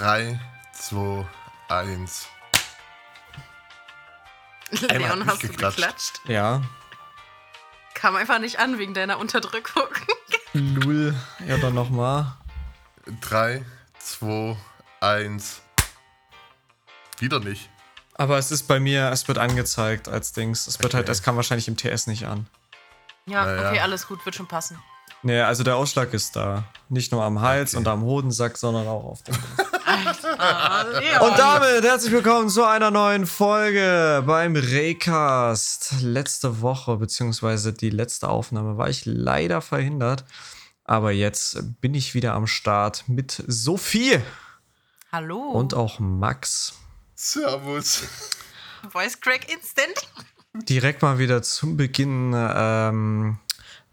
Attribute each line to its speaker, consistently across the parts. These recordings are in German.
Speaker 1: 3, 2, 1.
Speaker 2: Leon, hast du geklatscht?
Speaker 3: Ja.
Speaker 2: Kam einfach nicht an wegen deiner Unterdrückung.
Speaker 3: Lul. Ja, dann nochmal.
Speaker 1: 3, 2, 1. Wieder nicht.
Speaker 3: Aber es ist bei mir, es wird angezeigt als Dings. Es wird halt,
Speaker 1: Okay.
Speaker 3: es kam wahrscheinlich im TS nicht an.
Speaker 2: Ja,
Speaker 1: Na ja.
Speaker 2: okay, alles gut, wird schon passen.
Speaker 3: Nee, also der Ausschlag ist da. Nicht nur am Hals
Speaker 1: Okay.
Speaker 3: und am Hodensack, sondern auch auf dem. Und damit herzlich willkommen zu einer neuen Folge beim Recast. Letzte Woche, beziehungsweise die letzte Aufnahme, war ich leider verhindert. Aber jetzt bin ich wieder am Start mit Sophie
Speaker 2: Hallo.
Speaker 3: und auch Max.
Speaker 1: Servus.
Speaker 2: Voice Crack Instant.
Speaker 3: Direkt mal wieder zum Beginn. Ähm,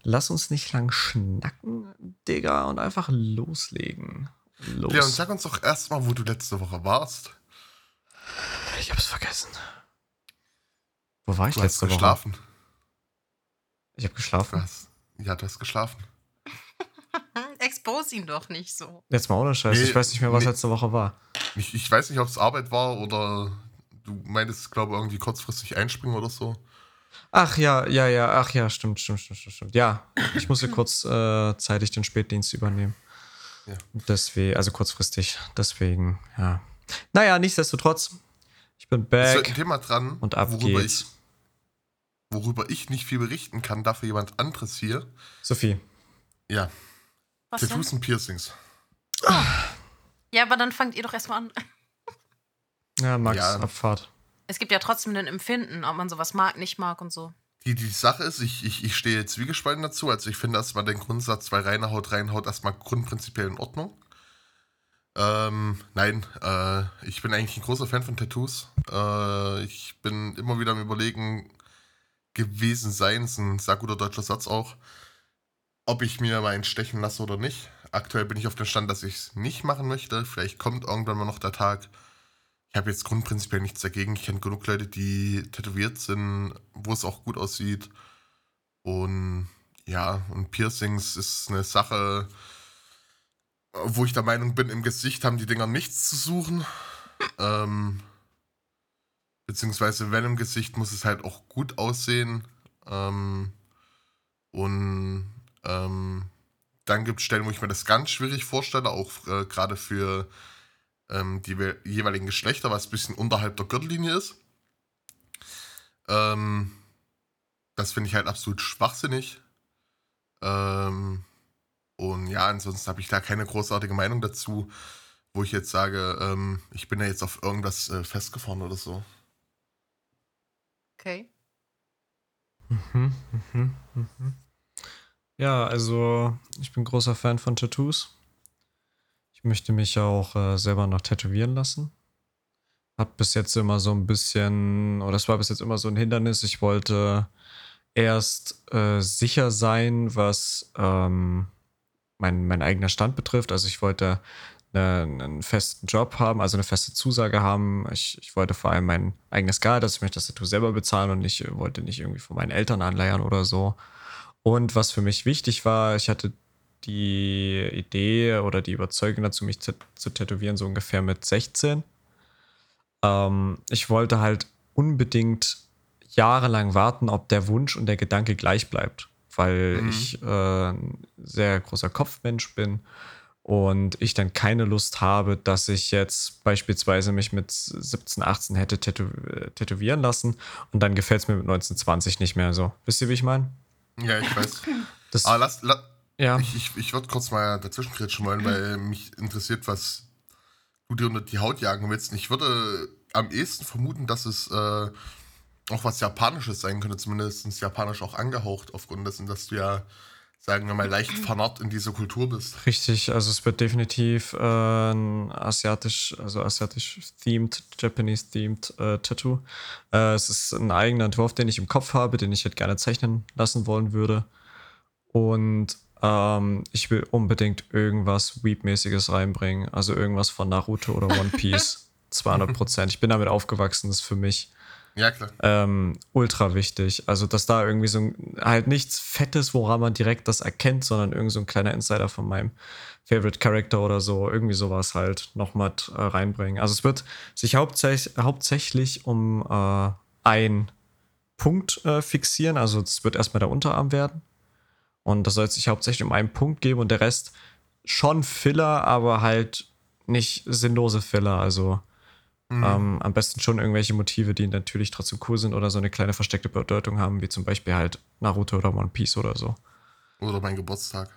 Speaker 3: lass uns nicht lang schnacken, Digga, und einfach loslegen. Los.
Speaker 1: Leon, sag uns doch erstmal, wo du letzte Woche warst.
Speaker 3: ich hab's vergessen. Wo war ich
Speaker 1: Du hast
Speaker 3: letzte Woche?
Speaker 1: geschlafen.
Speaker 3: Ich hab
Speaker 1: Du
Speaker 3: geschlafen.
Speaker 1: hast, ja, du hast geschlafen.
Speaker 2: Expose ihn doch nicht so.
Speaker 3: Jetzt mal ohne Scheiß.
Speaker 1: Nee,
Speaker 3: ich weiß nicht mehr, was
Speaker 1: nee.
Speaker 3: letzte Woche war.
Speaker 1: Ich, ich weiß nicht, ob es Arbeit war oder du meintest, glaube ich, irgendwie kurzfristig einspringen oder so.
Speaker 3: Ach ja, ja, ja, ach ja, stimmt, stimmt, stimmt, stimmt. stimmt. Ja, ich musste kurz äh, zeitig den Spätdienst übernehmen.
Speaker 1: Ja.
Speaker 3: Deswegen, also kurzfristig. Deswegen, ja. Naja, nichtsdestotrotz, ich bin
Speaker 1: Es wird ein
Speaker 3: back
Speaker 1: Thema dran,
Speaker 3: und ab
Speaker 1: worüber,
Speaker 3: geht's.
Speaker 1: ich, worüber ich nicht viel berichten kann, dafür jemand anderes hier.
Speaker 3: Sophie.
Speaker 1: Ja,
Speaker 2: Was denn?
Speaker 1: Tattoos und Piercings.
Speaker 2: Ja, aber dann fangt ihr doch erstmal an.
Speaker 3: Ja, Max,
Speaker 1: Ja.
Speaker 3: Abfahrt.
Speaker 2: Es gibt ja trotzdem ein Empfinden, ob man sowas mag, nicht mag und so.
Speaker 1: Die, die Sache ist, ich, ich, ich stehe zwiegespalten dazu. Also ich finde erstmal den Grundsatz, weil reine Haut reinhaut, erstmal grundprinzipiell in Ordnung. Ähm, nein, äh, ich bin eigentlich ein großer Fan von Tattoos. Äh, ich bin immer wieder am überlegen gewesen sein, ist ein sehr guter deutscher Satz auch, ob ich mir mal einen stechen lasse oder nicht. Aktuell bin ich auf dem Stand, dass ich es nicht machen möchte. Vielleicht kommt irgendwann mal noch der Tag. Ich habe jetzt grundprinzipiell nichts dagegen. Ich kenne genug Leute, die tätowiert sind, wo es auch gut aussieht. Und ja, und Piercings ist eine Sache, wo ich der Meinung bin, im Gesicht haben die Dinger nichts zu suchen. Ähm, beziehungsweise wenn im Gesicht muss es halt auch gut aussehen. Ähm, und ähm, dann gibt es Stellen, wo ich mir das ganz schwierig vorstelle, auch äh, gerade für ähm, die we- jeweiligen Geschlechter, was ein bisschen unterhalb der Gürtellinie ist. Ähm, das finde ich halt absolut schwachsinnig. Ähm, und ja, ansonsten habe ich da keine großartige Meinung dazu, wo ich jetzt sage, ähm, ich bin ja jetzt auf irgendwas äh, festgefahren oder so.
Speaker 2: Okay.
Speaker 3: Mhm, mhm, mhm. Ja, also ich bin großer Fan von Tattoos. Ich möchte mich auch äh, selber noch tätowieren lassen. Hat bis jetzt immer so ein bisschen, oder es war bis jetzt immer so ein Hindernis. Ich wollte erst äh, sicher sein, was ähm, mein, mein eigener Stand betrifft. Also ich wollte eine, einen festen Job haben, also eine feste Zusage haben. Ich, ich wollte vor allem mein eigenes Gehalt, also ich möchte das Tattoo selber bezahlen und ich wollte nicht irgendwie von meinen Eltern anleiern oder so. Und was für mich wichtig war, ich hatte die Idee oder die Überzeugung dazu, mich zu, zu tätowieren, so ungefähr mit 16. Ähm, ich wollte halt unbedingt jahrelang warten, ob der Wunsch und der Gedanke gleich bleibt, weil
Speaker 1: Mhm.
Speaker 3: ich äh, ein sehr großer Kopfmensch bin und ich dann keine Lust habe, dass ich jetzt beispielsweise mich mit 17, 18 hätte tätow äh, tätowieren lassen und dann gefällt es mir mit 19, 20 nicht mehr so. Wisst ihr, wie ich meine?
Speaker 1: Ja, ich weiß.
Speaker 3: Das,
Speaker 1: Aber lass, la,
Speaker 3: ja.
Speaker 1: ich, ich, ich würde kurz mal dazwischen kretschen wollen, weil mich interessiert, was du dir unter die Haut jagen willst. Ich würde am ehesten vermuten, dass es äh, auch was Japanisches sein könnte, zumindest japanisch auch angehaucht, aufgrund dessen, dass du ja, sagen wir mal, leicht vernarrt in dieser Kultur bist.
Speaker 3: Richtig, also es wird definitiv äh, ein asiatisch, also asiatisch themed, Japanese themed äh, Tattoo. Äh, es ist ein eigener Entwurf, den ich im Kopf habe, den ich halt gerne zeichnen lassen wollen würde. Und ähm, ich will unbedingt irgendwas Weep-mäßiges reinbringen, also irgendwas von Naruto oder One Piece. 200 Prozent. Ich bin damit aufgewachsen, das ist für mich
Speaker 1: Ja, klar.
Speaker 3: ähm, ultra wichtig. Also, dass da irgendwie so ein, halt nichts Fettes, woran man direkt das erkennt, sondern irgend so ein kleiner Insider von meinem Favorite Character oder so, irgendwie sowas halt noch mal äh, reinbringen. Also, es wird sich hauptsächlich, hauptsächlich um äh, ein Punkt äh, fixieren. Also, es wird erstmal der Unterarm werden. Und das soll es sich hauptsächlich um einen Punkt geben und der Rest schon Filler, aber halt nicht sinnlose Filler. Also,
Speaker 1: Mhm.
Speaker 3: ähm, am besten schon irgendwelche Motive, die natürlich trotzdem cool sind oder so eine kleine versteckte Bedeutung haben, wie zum Beispiel halt Naruto oder One Piece oder so.
Speaker 1: Oder mein Geburtstag.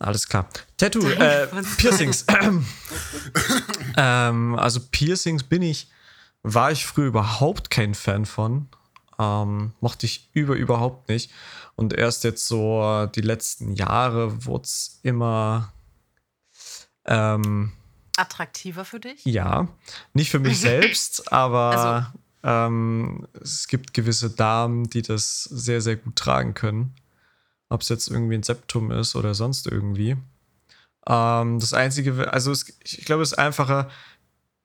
Speaker 3: Alles klar. Tattoo, äh, Piercings. ähm, also Piercings bin ich, war ich früher überhaupt kein Fan von. Ähm, mochte ich über überhaupt nicht. Und erst jetzt so die letzten Jahre wurde es immer ähm,
Speaker 2: Attraktiver für dich?
Speaker 3: ja, nicht für mich selbst, aber ähm, es gibt gewisse Damen, die das sehr, sehr gut tragen können. Ob es jetzt irgendwie ein Septum ist oder sonst irgendwie. Ähm, das Einzige, also es, ich glaube, es ist einfacher.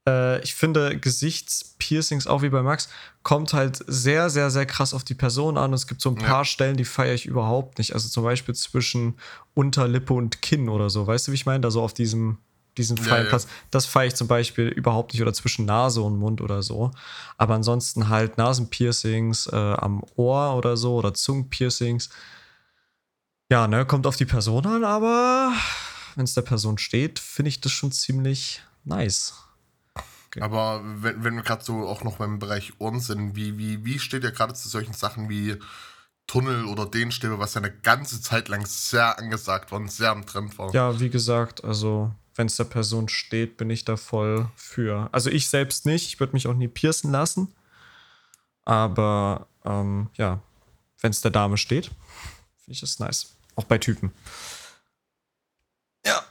Speaker 3: Äh, ich finde, Gesichtspiercings, auch wie bei Max, kommt halt sehr, sehr, sehr krass auf die Person an. Und es gibt so ein
Speaker 1: Ja.
Speaker 3: paar Stellen, die feiere ich überhaupt nicht. Also zum Beispiel zwischen Unterlippe und Kinn oder so. Weißt du, wie ich meine? Da so auf diesem,
Speaker 1: Ja,
Speaker 3: freien
Speaker 1: ja.
Speaker 3: Platz. Das feiere ich zum Beispiel überhaupt nicht oder zwischen Nase und Mund oder so. Aber ansonsten halt Nasenpiercings äh, am Ohr oder so oder Zungenpiercings. Ja, ne, kommt auf die Person an, aber wenn es der Person steht, finde ich das schon ziemlich nice.
Speaker 1: Aber wenn, wenn wir gerade so auch noch beim Bereich Ohren sind, wie, wie, wie steht ihr gerade zu solchen Sachen wie Tunnel oder Dehnstäbe, was ja eine ganze Zeit lang sehr angesagt war und sehr am Trend war?
Speaker 3: Ja, wie gesagt, also wenn es der Person steht, bin ich da voll für. Also ich selbst nicht, ich würde mich auch nie piercen lassen. Aber ähm, ja, wenn es der Dame steht, finde ich das nice. Auch bei Typen.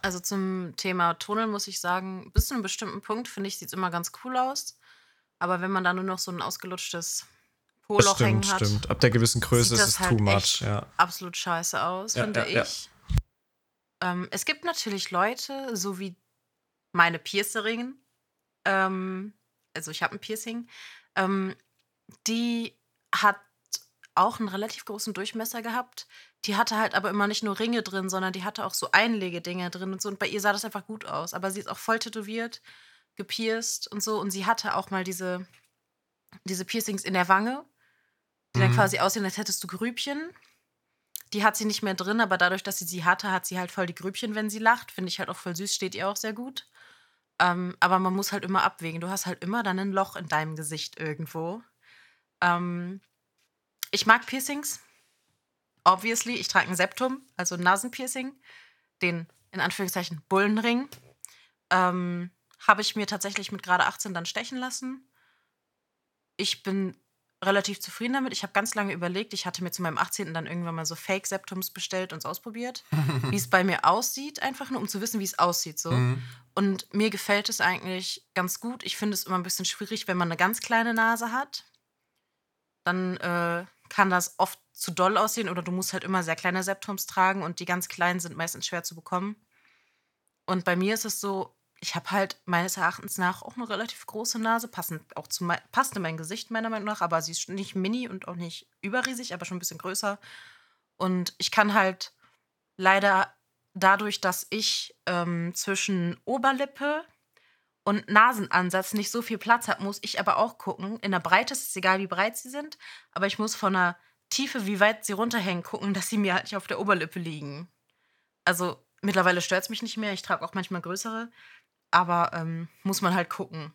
Speaker 2: Also zum Thema Tunnel muss ich sagen, bis zu einem bestimmten Punkt finde ich, sieht es immer ganz cool aus. Aber wenn man da nur noch so ein ausgelutschtes Poloch hängen
Speaker 3: stimmt,
Speaker 2: hat,
Speaker 3: stimmt. Ab der gewissen Größe ist es
Speaker 2: halt
Speaker 3: too much. Ja.
Speaker 2: absolut scheiße aus,
Speaker 3: Ja,
Speaker 2: finde
Speaker 3: ja.
Speaker 2: ich. Ähm, es gibt natürlich Leute, so wie meine Piercerin, ähm, also ich habe ein Piercing, ähm, die hat auch einen relativ großen Durchmesser gehabt. Die hatte halt aber immer nicht nur Ringe drin, sondern die hatte auch so Einlegedinger drin und so. Und bei ihr sah das einfach gut aus. Aber sie ist auch voll tätowiert, gepierst und so. Und sie hatte auch mal diese, diese Piercings in der Wange, die dann
Speaker 1: Mhm.
Speaker 2: quasi aussehen, als hättest du Grübchen. Die hat sie nicht mehr drin, aber dadurch, dass sie sie hatte, hat sie halt voll die Grübchen, wenn sie lacht. Finde ich halt auch voll süß, steht ihr auch sehr gut. Ähm, aber man muss halt immer abwägen. Du hast halt immer dann ein Loch in deinem Gesicht irgendwo. Ähm, ich mag Piercings. Obviously, ich trage ein Septum, also ein Nasenpiercing. Den, in Anführungszeichen, Bullenring. Ähm, Habe ich mir tatsächlich mit gerade 18 dann stechen lassen. Ich bin relativ zufrieden damit. Ich habe ganz lange überlegt. Ich hatte mir zu meinem 18. dann irgendwann mal so Fake-Septums bestellt und es ausprobiert. wie es bei mir aussieht, einfach nur um zu wissen, wie es aussieht. So.
Speaker 1: Mhm.
Speaker 2: Und mir gefällt es eigentlich ganz gut. Ich finde es immer ein bisschen schwierig, wenn man eine ganz kleine Nase hat. Dann äh, kann das oft zu doll aussehen oder du musst halt immer sehr kleine Septums tragen und die ganz kleinen sind meistens schwer zu bekommen. Und bei mir ist es so, ich habe halt meines Erachtens nach auch eine relativ große Nase, passend auch zu mein, passt in mein Gesicht meiner Meinung nach, aber sie ist nicht mini und auch nicht überriesig, aber schon ein bisschen größer. Und ich kann halt leider dadurch, dass ich ähm, zwischen Oberlippe und Nasenansatz nicht so viel Platz habe, muss ich aber auch gucken. In der Breite ist es egal, wie breit sie sind, aber ich muss von der Tiefe, wie weit sie runterhängen, gucken, dass sie mir halt nicht auf der Oberlippe liegen. Also mittlerweile stört es mich nicht mehr. Ich trage auch manchmal größere, aber ähm, muss man halt gucken.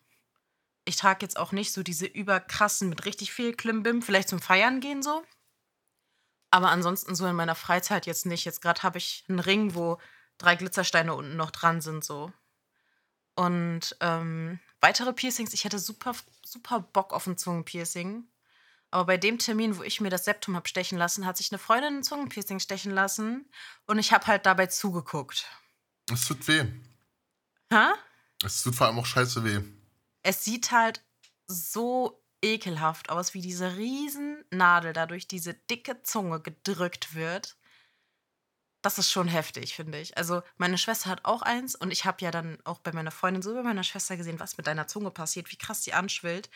Speaker 2: Ich trage jetzt auch nicht so diese überkrassen mit richtig viel Klimbim, vielleicht zum Feiern gehen so. Aber ansonsten so in meiner Freizeit jetzt nicht. Jetzt gerade habe ich einen Ring, wo drei Glitzersteine unten noch dran sind, so. Und ähm, weitere Piercings, ich hätte super, super Bock auf ein Zungenpiercing. Aber bei dem Termin, wo ich mir das Septum habe stechen lassen, hat sich eine Freundin ein Zungenpiercing stechen lassen und ich habe halt dabei zugeguckt.
Speaker 1: Es tut weh.
Speaker 2: Hä?
Speaker 1: Es tut vor allem auch scheiße weh.
Speaker 2: Es sieht halt so ekelhaft aus, wie diese riesen Nadel da durch diese dicke Zunge gedrückt wird. Das ist schon heftig, finde ich. Also, meine Schwester hat auch eins und ich habe ja dann auch bei meiner Freundin so bei meiner Schwester gesehen, was mit deiner Zunge passiert, wie krass die anschwillt.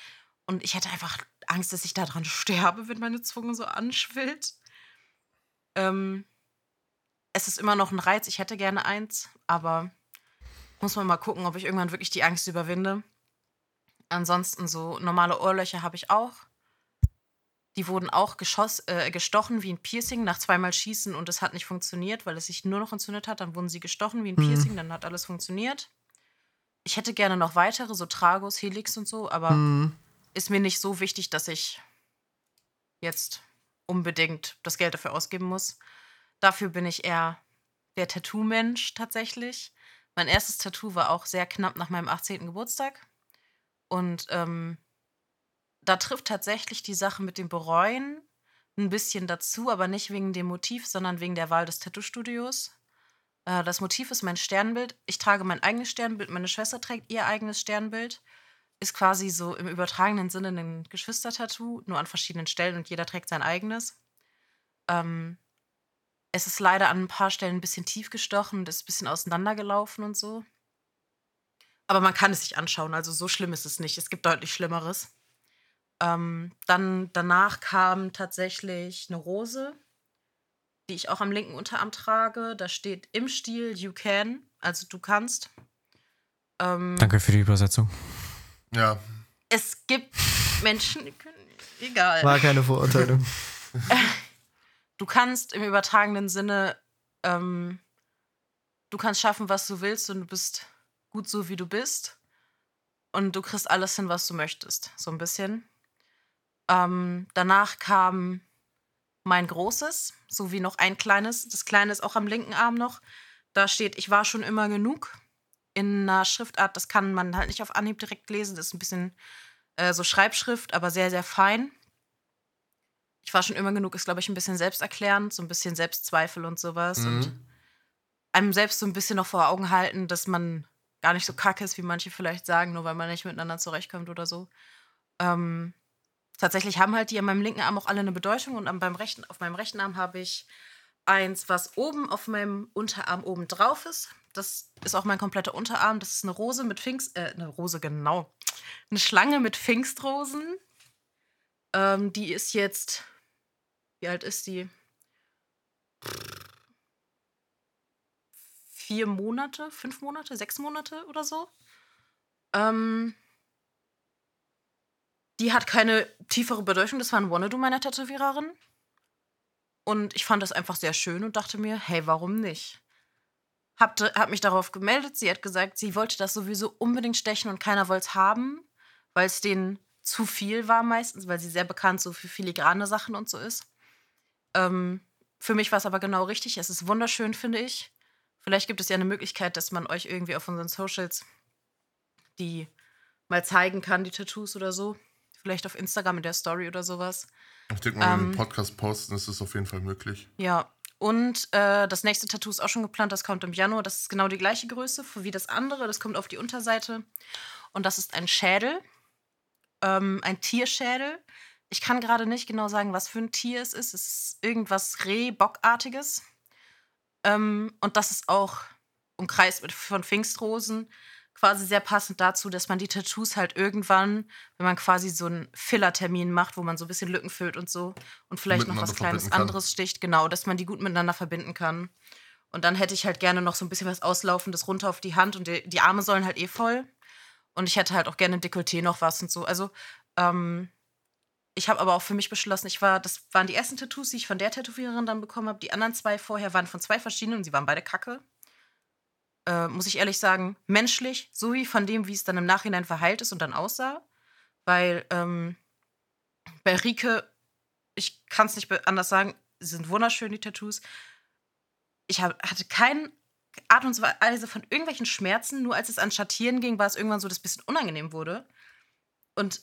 Speaker 2: Und ich hätte einfach Angst, dass ich daran sterbe, wenn meine Zunge so anschwillt. Ähm, es ist immer noch ein Reiz. Ich hätte gerne eins, aber muss man mal gucken, ob ich irgendwann wirklich die Angst überwinde. Ansonsten so normale Ohrlöcher habe ich auch. Die wurden auch geschoss, äh, gestochen wie ein Piercing nach zweimal Schießen und es hat nicht funktioniert, weil es sich nur noch entzündet hat. Dann wurden sie gestochen wie ein
Speaker 3: Mhm.
Speaker 2: Piercing, dann hat alles funktioniert. Ich hätte gerne noch weitere, so Tragos, Helix und so, aber
Speaker 3: Mhm.
Speaker 2: ist mir nicht so wichtig, dass ich jetzt unbedingt das Geld dafür ausgeben muss. Dafür bin ich eher der Tattoo-Mensch tatsächlich. Mein erstes Tattoo war auch sehr knapp nach meinem 18. Geburtstag. Und ähm, da trifft tatsächlich die Sache mit dem Bereuen ein bisschen dazu, aber nicht wegen dem Motiv, sondern wegen der Wahl des Tattoo-Studios. Äh, das Motiv ist mein Sternbild. Ich trage mein eigenes Sternbild, meine Schwester trägt ihr eigenes Sternbild. Ist quasi so im übertragenen Sinne ein Geschwistertattoo, nur an verschiedenen Stellen und jeder trägt sein eigenes. Ähm, es ist leider an ein paar Stellen ein bisschen tief gestochen und ist ein bisschen auseinandergelaufen und so. Aber man kann es sich anschauen, also so schlimm ist es nicht. Es gibt deutlich Schlimmeres. Ähm, dann danach kam tatsächlich eine Rose, die ich auch am linken Unterarm trage. Da steht im Stil You Can, also du kannst. Ähm,
Speaker 3: Danke für die Übersetzung.
Speaker 1: Ja,
Speaker 2: Es gibt Menschen, die können. Egal.
Speaker 3: War keine Verurteilung.
Speaker 2: du kannst im übertragenen Sinne, ähm, du kannst schaffen, was du willst und du bist gut so, wie du bist. Und du kriegst alles hin, was du möchtest. So ein bisschen. Ähm, danach kam mein großes, sowie noch ein kleines. Das kleine ist auch am linken Arm noch. Da steht, ich war schon immer genug. In einer Schriftart, das kann man halt nicht auf Anhieb direkt lesen. Das ist ein bisschen äh, so Schreibschrift, aber sehr, sehr fein. Ich war schon immer genug, ist, glaube ich, ein bisschen selbsterklärend, so ein bisschen Selbstzweifel und sowas. Und
Speaker 1: Mhm.
Speaker 2: einem selbst so ein bisschen noch vor Augen halten, dass man gar nicht so kacke ist, wie manche vielleicht sagen, nur weil man nicht miteinander zurechtkommt oder so. Ähm, tatsächlich haben halt die an meinem linken Arm auch alle eine Bedeutung und am, beim rechten, auf meinem rechten Arm habe ich eins, was oben auf meinem Unterarm oben drauf ist. Das ist auch mein kompletter Unterarm. Das ist eine Rose mit Pfingst, äh, eine Rose, genau. Eine Schlange mit Pfingstrosen. Ähm, die ist jetzt, wie alt ist die? Vier Monate, fünf Monate, sechs Monate oder so. Ähm, die hat keine tiefere Bedeutung. Das war ein Wannabe meiner Tätowiererin. Und ich fand das einfach sehr schön und dachte mir, hey, warum nicht? Hab, hab mich darauf gemeldet. Sie hat gesagt, sie wollte das sowieso unbedingt stechen und keiner wollte es haben, weil es denen zu viel war meistens, weil sie sehr bekannt so für filigrane Sachen und so ist. Ähm, für mich war es aber genau richtig. Es ist wunderschön, finde ich. Vielleicht gibt es ja eine Möglichkeit, dass man euch irgendwie auf unseren Socials die mal zeigen kann, die Tattoos oder so. Vielleicht auf Instagram in der Story oder sowas.
Speaker 1: ich denke mal, wenn wir
Speaker 2: Ähm,
Speaker 1: den Podcast posten, ist es auf jeden Fall möglich.
Speaker 2: Ja. Und äh, das nächste Tattoo ist auch schon geplant, das kommt im Januar. Das ist genau die gleiche Größe wie das andere. Das kommt auf die Unterseite. Und das ist ein Schädel. Ähm, ein Tierschädel. Ich kann gerade nicht genau sagen, was für ein Tier es ist. Es ist irgendwas Rehbockartiges. Ähm, und das ist auch umkreist von Pfingstrosen. Quasi sehr passend dazu, dass man die Tattoos halt irgendwann, wenn man quasi so einen Filler-Termin macht, wo man so ein bisschen Lücken füllt und so und vielleicht noch was Kleines anderes sticht, genau, dass man die gut miteinander verbinden kann. Und dann hätte ich halt gerne noch so ein bisschen was Auslaufendes runter auf die Hand und die, die Arme sollen halt eh voll. Und ich hätte halt auch gerne ein Dekolleté noch was und so. Also, ähm, ich habe aber auch für mich beschlossen, ich war, das waren die ersten Tattoos, die ich von der Tätowiererin dann bekommen habe. Die anderen zwei vorher waren von zwei verschiedenen und sie waren beide kacke. Äh, muss ich ehrlich sagen, menschlich, so wie von dem, wie es dann im Nachhinein verheilt ist und dann aussah. Weil ähm, bei Rike, ich kann es nicht anders sagen, sie sind wunderschön, die Tattoos. Ich hab, hatte keine Art und Weise von irgendwelchen Schmerzen, nur als es an Schattieren ging, war es irgendwann so, dass es ein bisschen unangenehm wurde. Und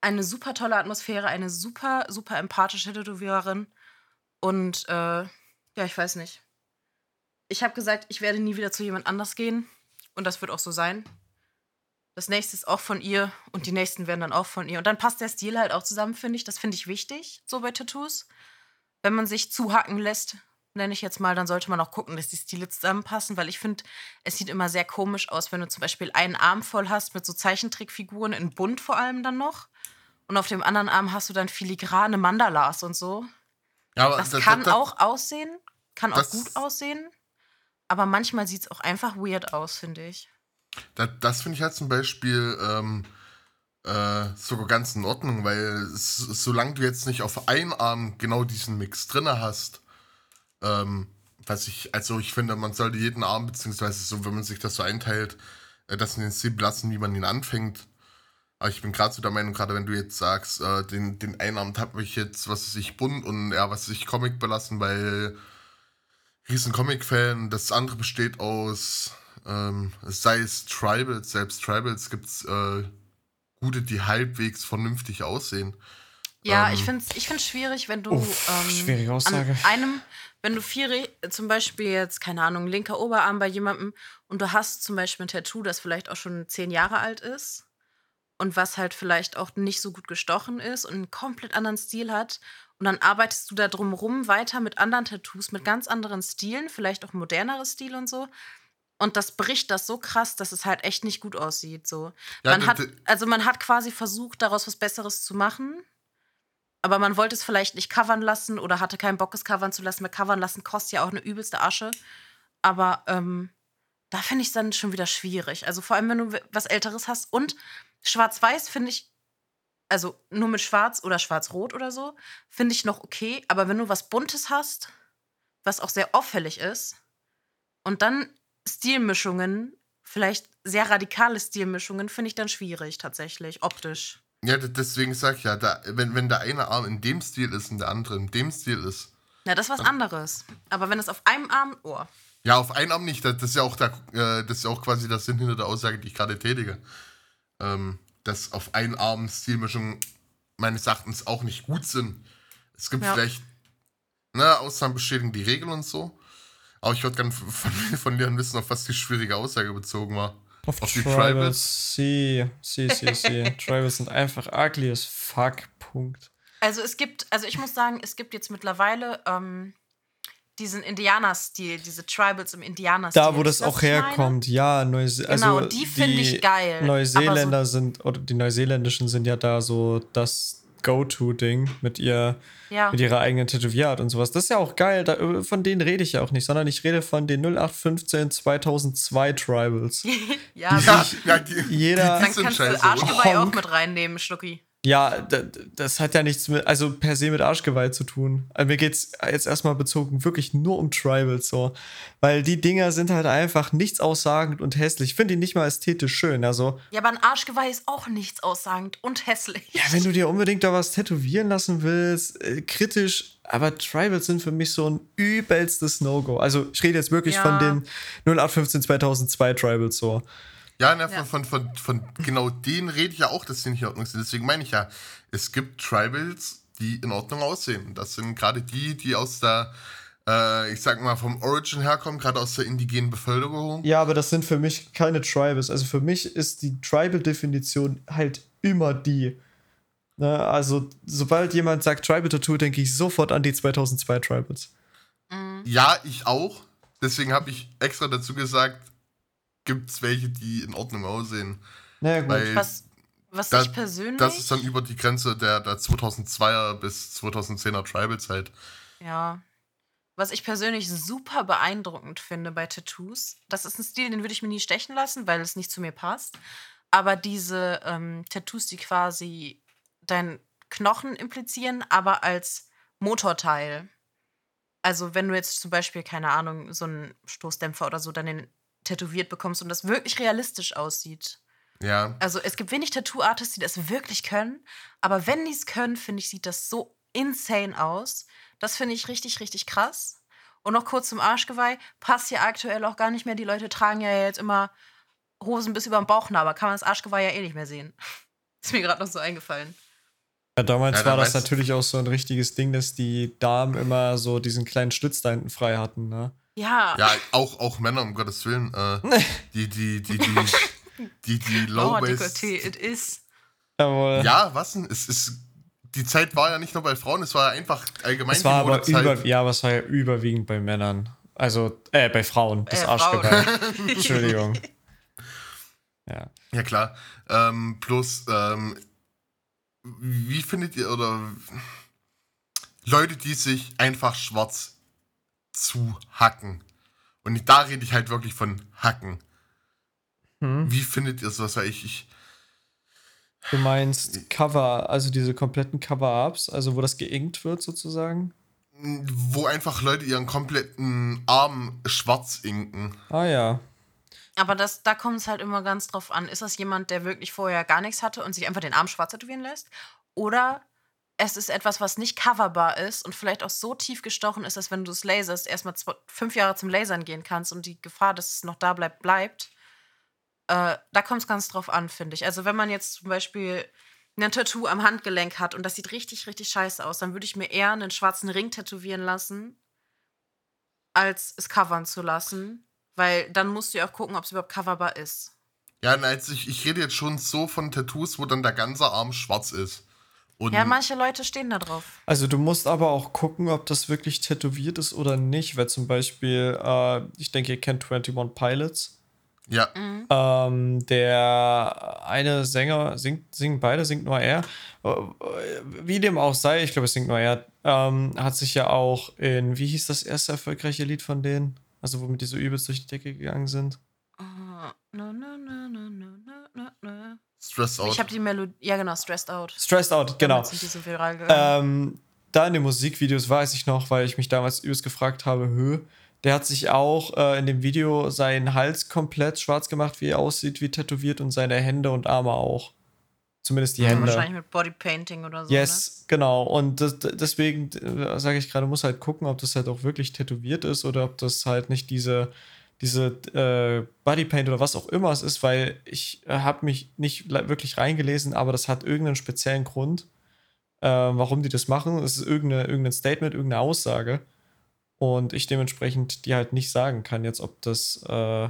Speaker 2: eine super tolle Atmosphäre, eine super, super empathische Tätowiererin. Und äh, ja, ich weiß nicht. Ich habe gesagt, ich werde nie wieder zu jemand anders gehen. Und das wird auch so sein. Das nächste ist auch von ihr und die nächsten werden dann auch von ihr. Und dann passt der Stil halt auch zusammen, finde ich. Das finde ich wichtig, so bei Tattoos. Wenn man sich zuhacken lässt, nenne ich jetzt mal, dann sollte man auch gucken, dass die Stile zusammenpassen, weil ich finde, es sieht immer sehr komisch aus, wenn du zum Beispiel einen Arm voll hast mit so Zeichentrickfiguren in bunt vor allem dann noch Und auf dem anderen Arm hast du dann filigrane Mandalas und so.
Speaker 1: Ja, aber
Speaker 2: Das
Speaker 1: da-
Speaker 2: kann
Speaker 1: da- da-
Speaker 2: auch aussehen, kann auch
Speaker 1: das-
Speaker 2: gut aussehen. Aber manchmal sieht es auch einfach weird aus, finde ich.
Speaker 1: Da, das finde ich halt zum Beispiel ähm, äh, sogar ganz in Ordnung, weil solange du jetzt nicht auf einem Arm genau diesen Mix drin hast, ähm, was ich, also ich finde, man sollte jeden Arm, beziehungsweise so, wenn man sich das so einteilt, äh, das in den Stil lassen, wie man ihn anfängt. Aber ich bin gerade so der Meinung, gerade wenn du jetzt sagst, äh, den, den einen Arm habe ich jetzt, was weiß ich, bunt und ja, was weiß ich, Comic belassen, weil riesen Comic-Fan. Das andere besteht aus, ähm, sei es Tribals, selbst Tribals gibt es äh, gute, die halbwegs vernünftig aussehen.
Speaker 2: Ja,
Speaker 1: Ähm.
Speaker 2: ich finde es ich find's schwierig, wenn du
Speaker 3: Uff,
Speaker 2: ähm,
Speaker 3: schwierige Aussage.
Speaker 2: an einem, wenn du vier, Re- zum Beispiel jetzt, keine Ahnung, linker Oberarm bei jemandem und du hast zum Beispiel ein Tattoo, das vielleicht auch schon zehn Jahre alt ist und was halt vielleicht auch nicht so gut gestochen ist und einen komplett anderen Stil hat und dann arbeitest du da drumrum weiter mit anderen Tattoos, mit ganz anderen Stilen, vielleicht auch moderneres Stil und so. Und das bricht das so krass, dass es halt echt nicht gut aussieht. So.
Speaker 1: Ja,
Speaker 2: man hat, also man hat quasi versucht, daraus was Besseres zu machen. Aber man wollte es vielleicht nicht covern lassen oder hatte keinen Bock, es covern zu lassen. Weil covern lassen kostet ja auch eine übelste Asche. Aber ähm, da finde ich es dann schon wieder schwierig. Also vor allem, wenn du was Älteres hast. Und Schwarz-Weiß finde ich, also nur mit Schwarz oder Schwarz-Rot oder so, finde ich noch okay. Aber wenn du was Buntes hast, was auch sehr auffällig ist, und dann Stilmischungen, vielleicht sehr radikale Stilmischungen, finde ich dann schwierig tatsächlich, optisch.
Speaker 1: Ja, deswegen sag ich ja, da, wenn, wenn der eine Arm in dem Stil ist und der andere in dem Stil ist,
Speaker 2: Na, das ist was anderes. Aber wenn es auf einem Arm. Oh.
Speaker 1: ja, auf einen Arm nicht, das, ist ja auch der, äh, das ist ja auch quasi der Sinn hinter der Aussage, die ich gerade tätige. Ähm, dass auf einen Arm Stilmischungen meines Erachtens auch nicht gut sind. Es gibt
Speaker 2: Ja.
Speaker 1: vielleicht, ne, Ausnahmen bestätigen die Regel und so. Aber ich würde gerne von, von dir wissen, auf was die schwierige Aussage bezogen war.
Speaker 3: Auf,
Speaker 1: Auf die
Speaker 3: Tribals. Sie, sie, sie, sie. Tribals sind einfach ugly as fuck. Punkt.
Speaker 2: Also es gibt, also ich muss sagen, es gibt jetzt mittlerweile ähm, diesen Indianer-Stil, diese Tribals im Indianer-Stil.
Speaker 3: Da, wo das
Speaker 2: du,
Speaker 3: auch
Speaker 2: ich meine?
Speaker 3: herkommt, ja. Neuse
Speaker 2: Genau,
Speaker 3: also
Speaker 2: die finde ich geil.
Speaker 3: Neuseeländer sind, oder die Neuseeländischen sind ja da so das Go-To-Ding mit, ihr,
Speaker 2: Ja.
Speaker 3: mit ihrer eigenen Tätowierart und sowas. Das ist ja auch geil. Da, von denen rede ich ja auch nicht, sondern ich rede von den 0815 2002 Tribals.
Speaker 2: ja,
Speaker 1: Ja, ja, die,
Speaker 3: Jeder-
Speaker 1: die,
Speaker 2: dann
Speaker 1: die
Speaker 2: kannst du Arschgeweih auch mit reinnehmen, Schlucki.
Speaker 3: Ja, das hat ja nichts mit, also per se mit Arschgeweih zu tun. Also mir geht's jetzt erstmal bezogen wirklich nur um Tribals so. Weil die Dinger sind halt einfach nichts aussagend und hässlich. Ich finde die nicht mal ästhetisch schön. Also,
Speaker 2: Ja, aber ein Arschgeweih ist auch nichts aussagend und hässlich.
Speaker 3: ja, wenn du dir unbedingt da was tätowieren lassen willst, äh, kritisch, aber Tribals sind für mich so ein übelstes No-Go. Also, ich rede jetzt wirklich
Speaker 2: Ja.
Speaker 3: von den 0815 2002 Tribals so.
Speaker 1: Ja, ne,
Speaker 2: Ja.
Speaker 1: Von, von, von, von genau denen rede ich ja auch, dass die nicht in Ordnung sind. Deswegen meine ich ja, es gibt Tribals, die in Ordnung aussehen. Das sind gerade die, die aus der, äh, ich sag mal, vom Origin herkommen, gerade aus der indigenen Bevölkerung.
Speaker 3: Ja, aber das sind für mich keine Tribals. Also für mich ist die Tribal-Definition halt immer die. Ne, also, sobald jemand sagt Tribal-Tattoo, denke ich sofort an die 2002 Tribals.
Speaker 1: Ja, ich auch. Deswegen habe ich extra dazu gesagt, gibt es welche, die in Ordnung aussehen.
Speaker 3: Naja, gut.
Speaker 1: Weil
Speaker 2: Was, was
Speaker 1: da-
Speaker 2: ich persönlich.
Speaker 1: das ist dann über die Grenze der, der 2002er bis 2010er Tribal-Zeit.
Speaker 2: Ja. Was ich persönlich super beeindruckend finde bei Tattoos, das ist ein Stil, den würde ich mir nie stechen lassen, weil es nicht zu mir passt. Aber diese ähm, Tattoos, die quasi deinen Knochen implizieren, aber als Motorteil. Also, wenn du jetzt zum Beispiel, keine Ahnung, so einen Stoßdämpfer oder so dann den tätowiert bekommst und das wirklich realistisch aussieht.
Speaker 1: Ja.
Speaker 2: Also es gibt wenig Tattoo-Artists, die das wirklich können. Aber wenn die es können, finde ich, sieht das so insane aus. Das finde ich richtig, richtig krass. Und noch kurz zum Arschgeweih. Passt ja aktuell auch gar nicht mehr. Die Leute tragen ja jetzt immer Hosen bis über den Bauchnabel. Kann man das Arschgeweih ja eh nicht mehr sehen. Ist mir gerade noch so eingefallen.
Speaker 3: Ja, damals
Speaker 1: Ja,
Speaker 3: war das natürlich auch so ein richtiges Ding, dass die Damen immer so diesen kleinen Schlitz da hinten frei hatten, ne?
Speaker 2: Ja.
Speaker 1: Ja, auch, auch Männer, um Gottes Willen. Äh, die, die, die, die, die, die Low
Speaker 2: Oh,
Speaker 1: Waist.
Speaker 2: Dekolleté, it is.
Speaker 3: Jawohl.
Speaker 1: Ja, was denn? Es ist, die Zeit war ja nicht nur bei Frauen, es war ja einfach allgemein
Speaker 3: Es war aber über, ja, aber es war ja überwiegend bei Männern. Also, äh, bei Frauen, das
Speaker 2: Äh,
Speaker 3: Arschgeweih.
Speaker 2: Frauen.
Speaker 3: Entschuldigung. Ja.
Speaker 1: Ja, klar. Ähm, plus, ähm, wie findet ihr, oder Leute, die sich einfach schwarz zu hacken. Und da rede ich halt wirklich von hacken.
Speaker 3: Hm?
Speaker 1: Wie findet ihr sowas? Weil ich, ich
Speaker 3: Du meinst Cover, also diese kompletten Cover-Ups, also wo das geinkt wird sozusagen?
Speaker 1: wo einfach Leute ihren kompletten Arm schwarz inken.
Speaker 3: Ah ja.
Speaker 2: Aber das, da kommt es halt immer ganz drauf an. Ist das jemand, der wirklich vorher gar nichts hatte und sich einfach den Arm schwarz tätowieren lässt? Oder es ist etwas, was nicht coverbar ist und vielleicht auch so tief gestochen ist, dass wenn du es laserst, erstmal fünf Jahre zum Lasern gehen kannst und die Gefahr, dass es noch da bleibt, bleibt. Äh, da kommt es ganz drauf an, finde ich. Also wenn man jetzt zum Beispiel ein Tattoo am Handgelenk hat und das sieht richtig, richtig scheiße aus, dann würde ich mir eher einen schwarzen Ring tätowieren lassen, als es covern zu lassen. Weil dann musst du ja auch gucken, ob es überhaupt coverbar ist.
Speaker 1: Ja, also ich, ich rede jetzt schon so von Tattoos, wo dann der ganze Arm schwarz ist. Und
Speaker 2: ja, manche Leute stehen da drauf.
Speaker 3: Also du musst aber auch gucken, ob das wirklich tätowiert ist oder nicht, weil zum Beispiel, äh, ich denke, ihr kennt 21 Pilots.
Speaker 1: Ja.
Speaker 2: Mhm.
Speaker 3: Ähm, der eine Sänger singt, singen beide, singt nur er. Wie dem auch sei, ich glaube, es singt nur er, ähm, hat sich ja auch in, wie hieß das erste erfolgreiche Lied von denen? Also womit die so übelst durch die Decke gegangen sind.
Speaker 2: Oh, no, no, no, no, no.
Speaker 1: Stressed Out.
Speaker 2: Ich habe die Melodie. Ja, genau, Stressed Out.
Speaker 3: Stressed Out, genau.
Speaker 2: Damit sind die so viral gegangen.
Speaker 3: Ähm, da in den Musikvideos weiß ich noch, weil ich mich damals übelst gefragt habe, Hö, der hat sich auch äh, in dem Video seinen Hals komplett schwarz gemacht, wie er aussieht, wie tätowiert und seine Hände und Arme auch. Zumindest die
Speaker 2: Ja,
Speaker 3: Hände.
Speaker 2: Wahrscheinlich mit Bodypainting oder so.
Speaker 3: Yes, genau. Und das, deswegen sage ich gerade, muss halt gucken, ob das halt auch wirklich tätowiert ist oder ob das halt nicht diese, diese äh, Bodypaint oder was auch immer es ist, weil ich äh, habe mich nicht wirklich reingelesen, aber das hat irgendeinen speziellen Grund, äh, warum die das machen. Es ist irgendeine, irgendein Statement, irgendeine Aussage. Und ich dementsprechend die halt nicht sagen kann jetzt, ob das äh?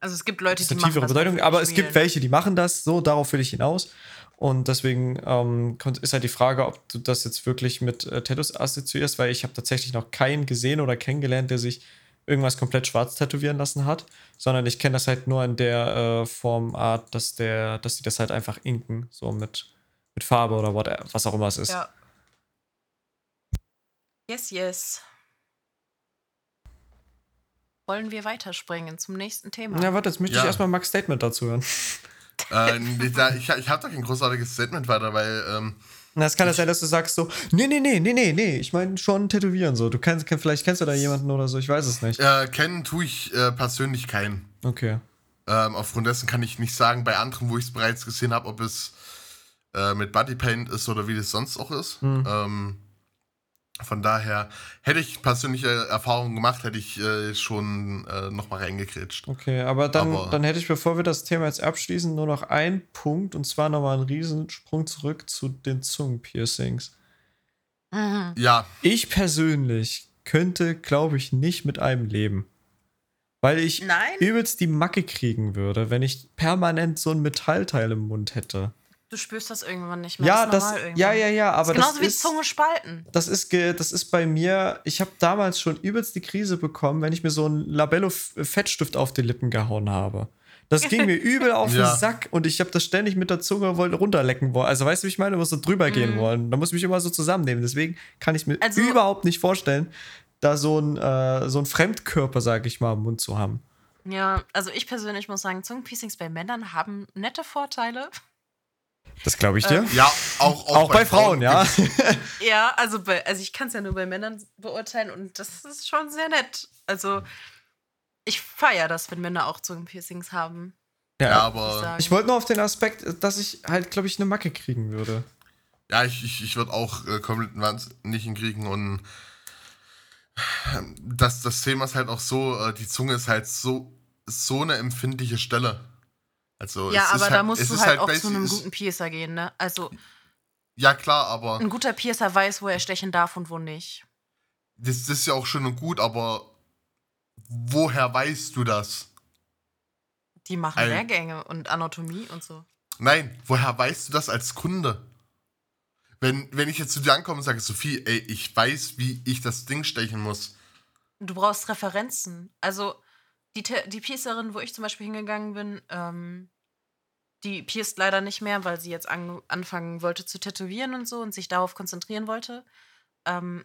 Speaker 2: Also es gibt Leute, die machen das
Speaker 3: Bedeutung, aber es gibt welche, die machen das, so, darauf will ich hinaus. Und deswegen ähm, ist halt die Frage, ob du das jetzt wirklich mit äh, Tattoos assoziierst, weil ich habe tatsächlich noch keinen gesehen oder kennengelernt, der sich irgendwas komplett schwarz tätowieren lassen hat, sondern ich kenne das halt nur in der äh, Formart, dass der, dass die das halt einfach inken, so mit, mit Farbe oder what, was auch immer es ist.
Speaker 2: Ja. Yes, yes. Wollen wir weiterspringen zum nächsten Thema?
Speaker 3: Ja, warte, jetzt möchte
Speaker 1: Ja.
Speaker 3: ich erstmal Max Statement dazu hören.
Speaker 1: äh, ich ich habe da kein großartiges Statement weiter, weil ähm,
Speaker 3: Na, es kann ja sein, dass du sagst so, nee, nee, nee, nee, nee, nee, ich meine schon tätowieren so. Du kennst, kenn- vielleicht kennst du da jemanden oder so, ich weiß es nicht.
Speaker 1: äh, kennen tue ich äh, persönlich keinen.
Speaker 3: Okay.
Speaker 1: Ähm, aufgrund dessen kann ich nicht sagen, bei anderen, wo ich es bereits gesehen habe, ob es äh, mit Bodypaint ist oder wie das sonst auch ist.
Speaker 3: Hm.
Speaker 1: Ähm, von daher hätte ich persönliche Erfahrungen gemacht, hätte ich äh, schon äh, nochmal reingekretscht.
Speaker 3: Okay, aber dann,
Speaker 1: Aber-
Speaker 3: dann hätte ich, bevor wir das Thema jetzt abschließen, nur noch einen Punkt und zwar nochmal einen Riesensprung zurück zu den Zungenpiercings.
Speaker 2: Mhm.
Speaker 1: Ja,
Speaker 3: Ich persönlich könnte, glaube ich, nicht mit einem leben. Weil ich
Speaker 2: Nein?
Speaker 3: übelst die Macke kriegen würde, wenn ich permanent so ein Metallteil im Mund hätte.
Speaker 2: Du spürst das irgendwann nicht mehr.
Speaker 3: Ja,
Speaker 2: ist
Speaker 3: das,
Speaker 2: irgendwann.
Speaker 3: ja, ja, ja, aber
Speaker 2: ist genauso
Speaker 3: das
Speaker 2: wie
Speaker 3: ist,
Speaker 2: Zunge spalten.
Speaker 3: das ist, ge- das ist bei mir, ich habe damals schon übelst die Krise bekommen, wenn ich mir so einen Labello-Fettstift auf die Lippen gehauen habe. Das ging mir übel auf
Speaker 1: Ja.
Speaker 3: den Sack und ich habe das ständig mit der Zunge wollen, runterlecken wollen. Also weißt du, wie ich meine, muss so drüber gehen
Speaker 2: Mhm.
Speaker 3: wollen. Da muss ich mich immer so zusammennehmen. Deswegen kann ich mir
Speaker 2: Also-
Speaker 3: überhaupt nicht vorstellen, da so ein, äh, so ein Fremdkörper, sag ich mal, im Mund zu haben.
Speaker 2: Ja, also ich persönlich muss sagen, Zungenpiercings bei Männern haben nette Vorteile.
Speaker 3: Das glaube ich dir.
Speaker 1: ja, auch,
Speaker 3: auch, bei, Frauen, ja.
Speaker 1: gibt's-
Speaker 2: Ja, also, bei, also ich kann es ja nur bei Männern beurteilen und das ist schon sehr nett. Also ich feiere das, wenn Männer auch Zungenpiercings haben.
Speaker 1: Ja,
Speaker 3: ja.
Speaker 2: ich
Speaker 1: aber
Speaker 2: sagen.
Speaker 3: Ich wollte nur auf den Aspekt, dass ich halt, glaube ich, eine Macke kriegen würde.
Speaker 1: ja, ich, ich, ich würde auch äh, komplett nicht hinkriegen und ähm, das, das Thema ist halt auch so, äh, die Zunge ist halt so, so eine empfindliche Stelle. Also
Speaker 2: ja,
Speaker 1: es
Speaker 2: aber
Speaker 1: ist
Speaker 2: da
Speaker 1: halt,
Speaker 2: musst du
Speaker 1: ist
Speaker 2: halt auch zu einem guten Piercer gehen, ne? Also
Speaker 1: Ja, klar, aber
Speaker 2: ein guter Piercer weiß, wo er stechen darf und wo nicht.
Speaker 1: das, das ist ja auch schön und gut, aber woher weißt du das?
Speaker 2: Die machen
Speaker 1: Al-
Speaker 2: Lehrgänge und Anatomie und so.
Speaker 1: Nein, woher weißt du das als Kunde? Wenn, wenn ich jetzt zu dir ankomme und sage, Sophie, ey, ich weiß, wie ich das Ding stechen muss.
Speaker 2: Du brauchst Referenzen. Also die, die Piercerin, wo ich zum Beispiel hingegangen bin, ähm, die pierst leider nicht mehr, weil sie jetzt an, anfangen wollte zu tätowieren und so und sich darauf konzentrieren wollte. Ähm,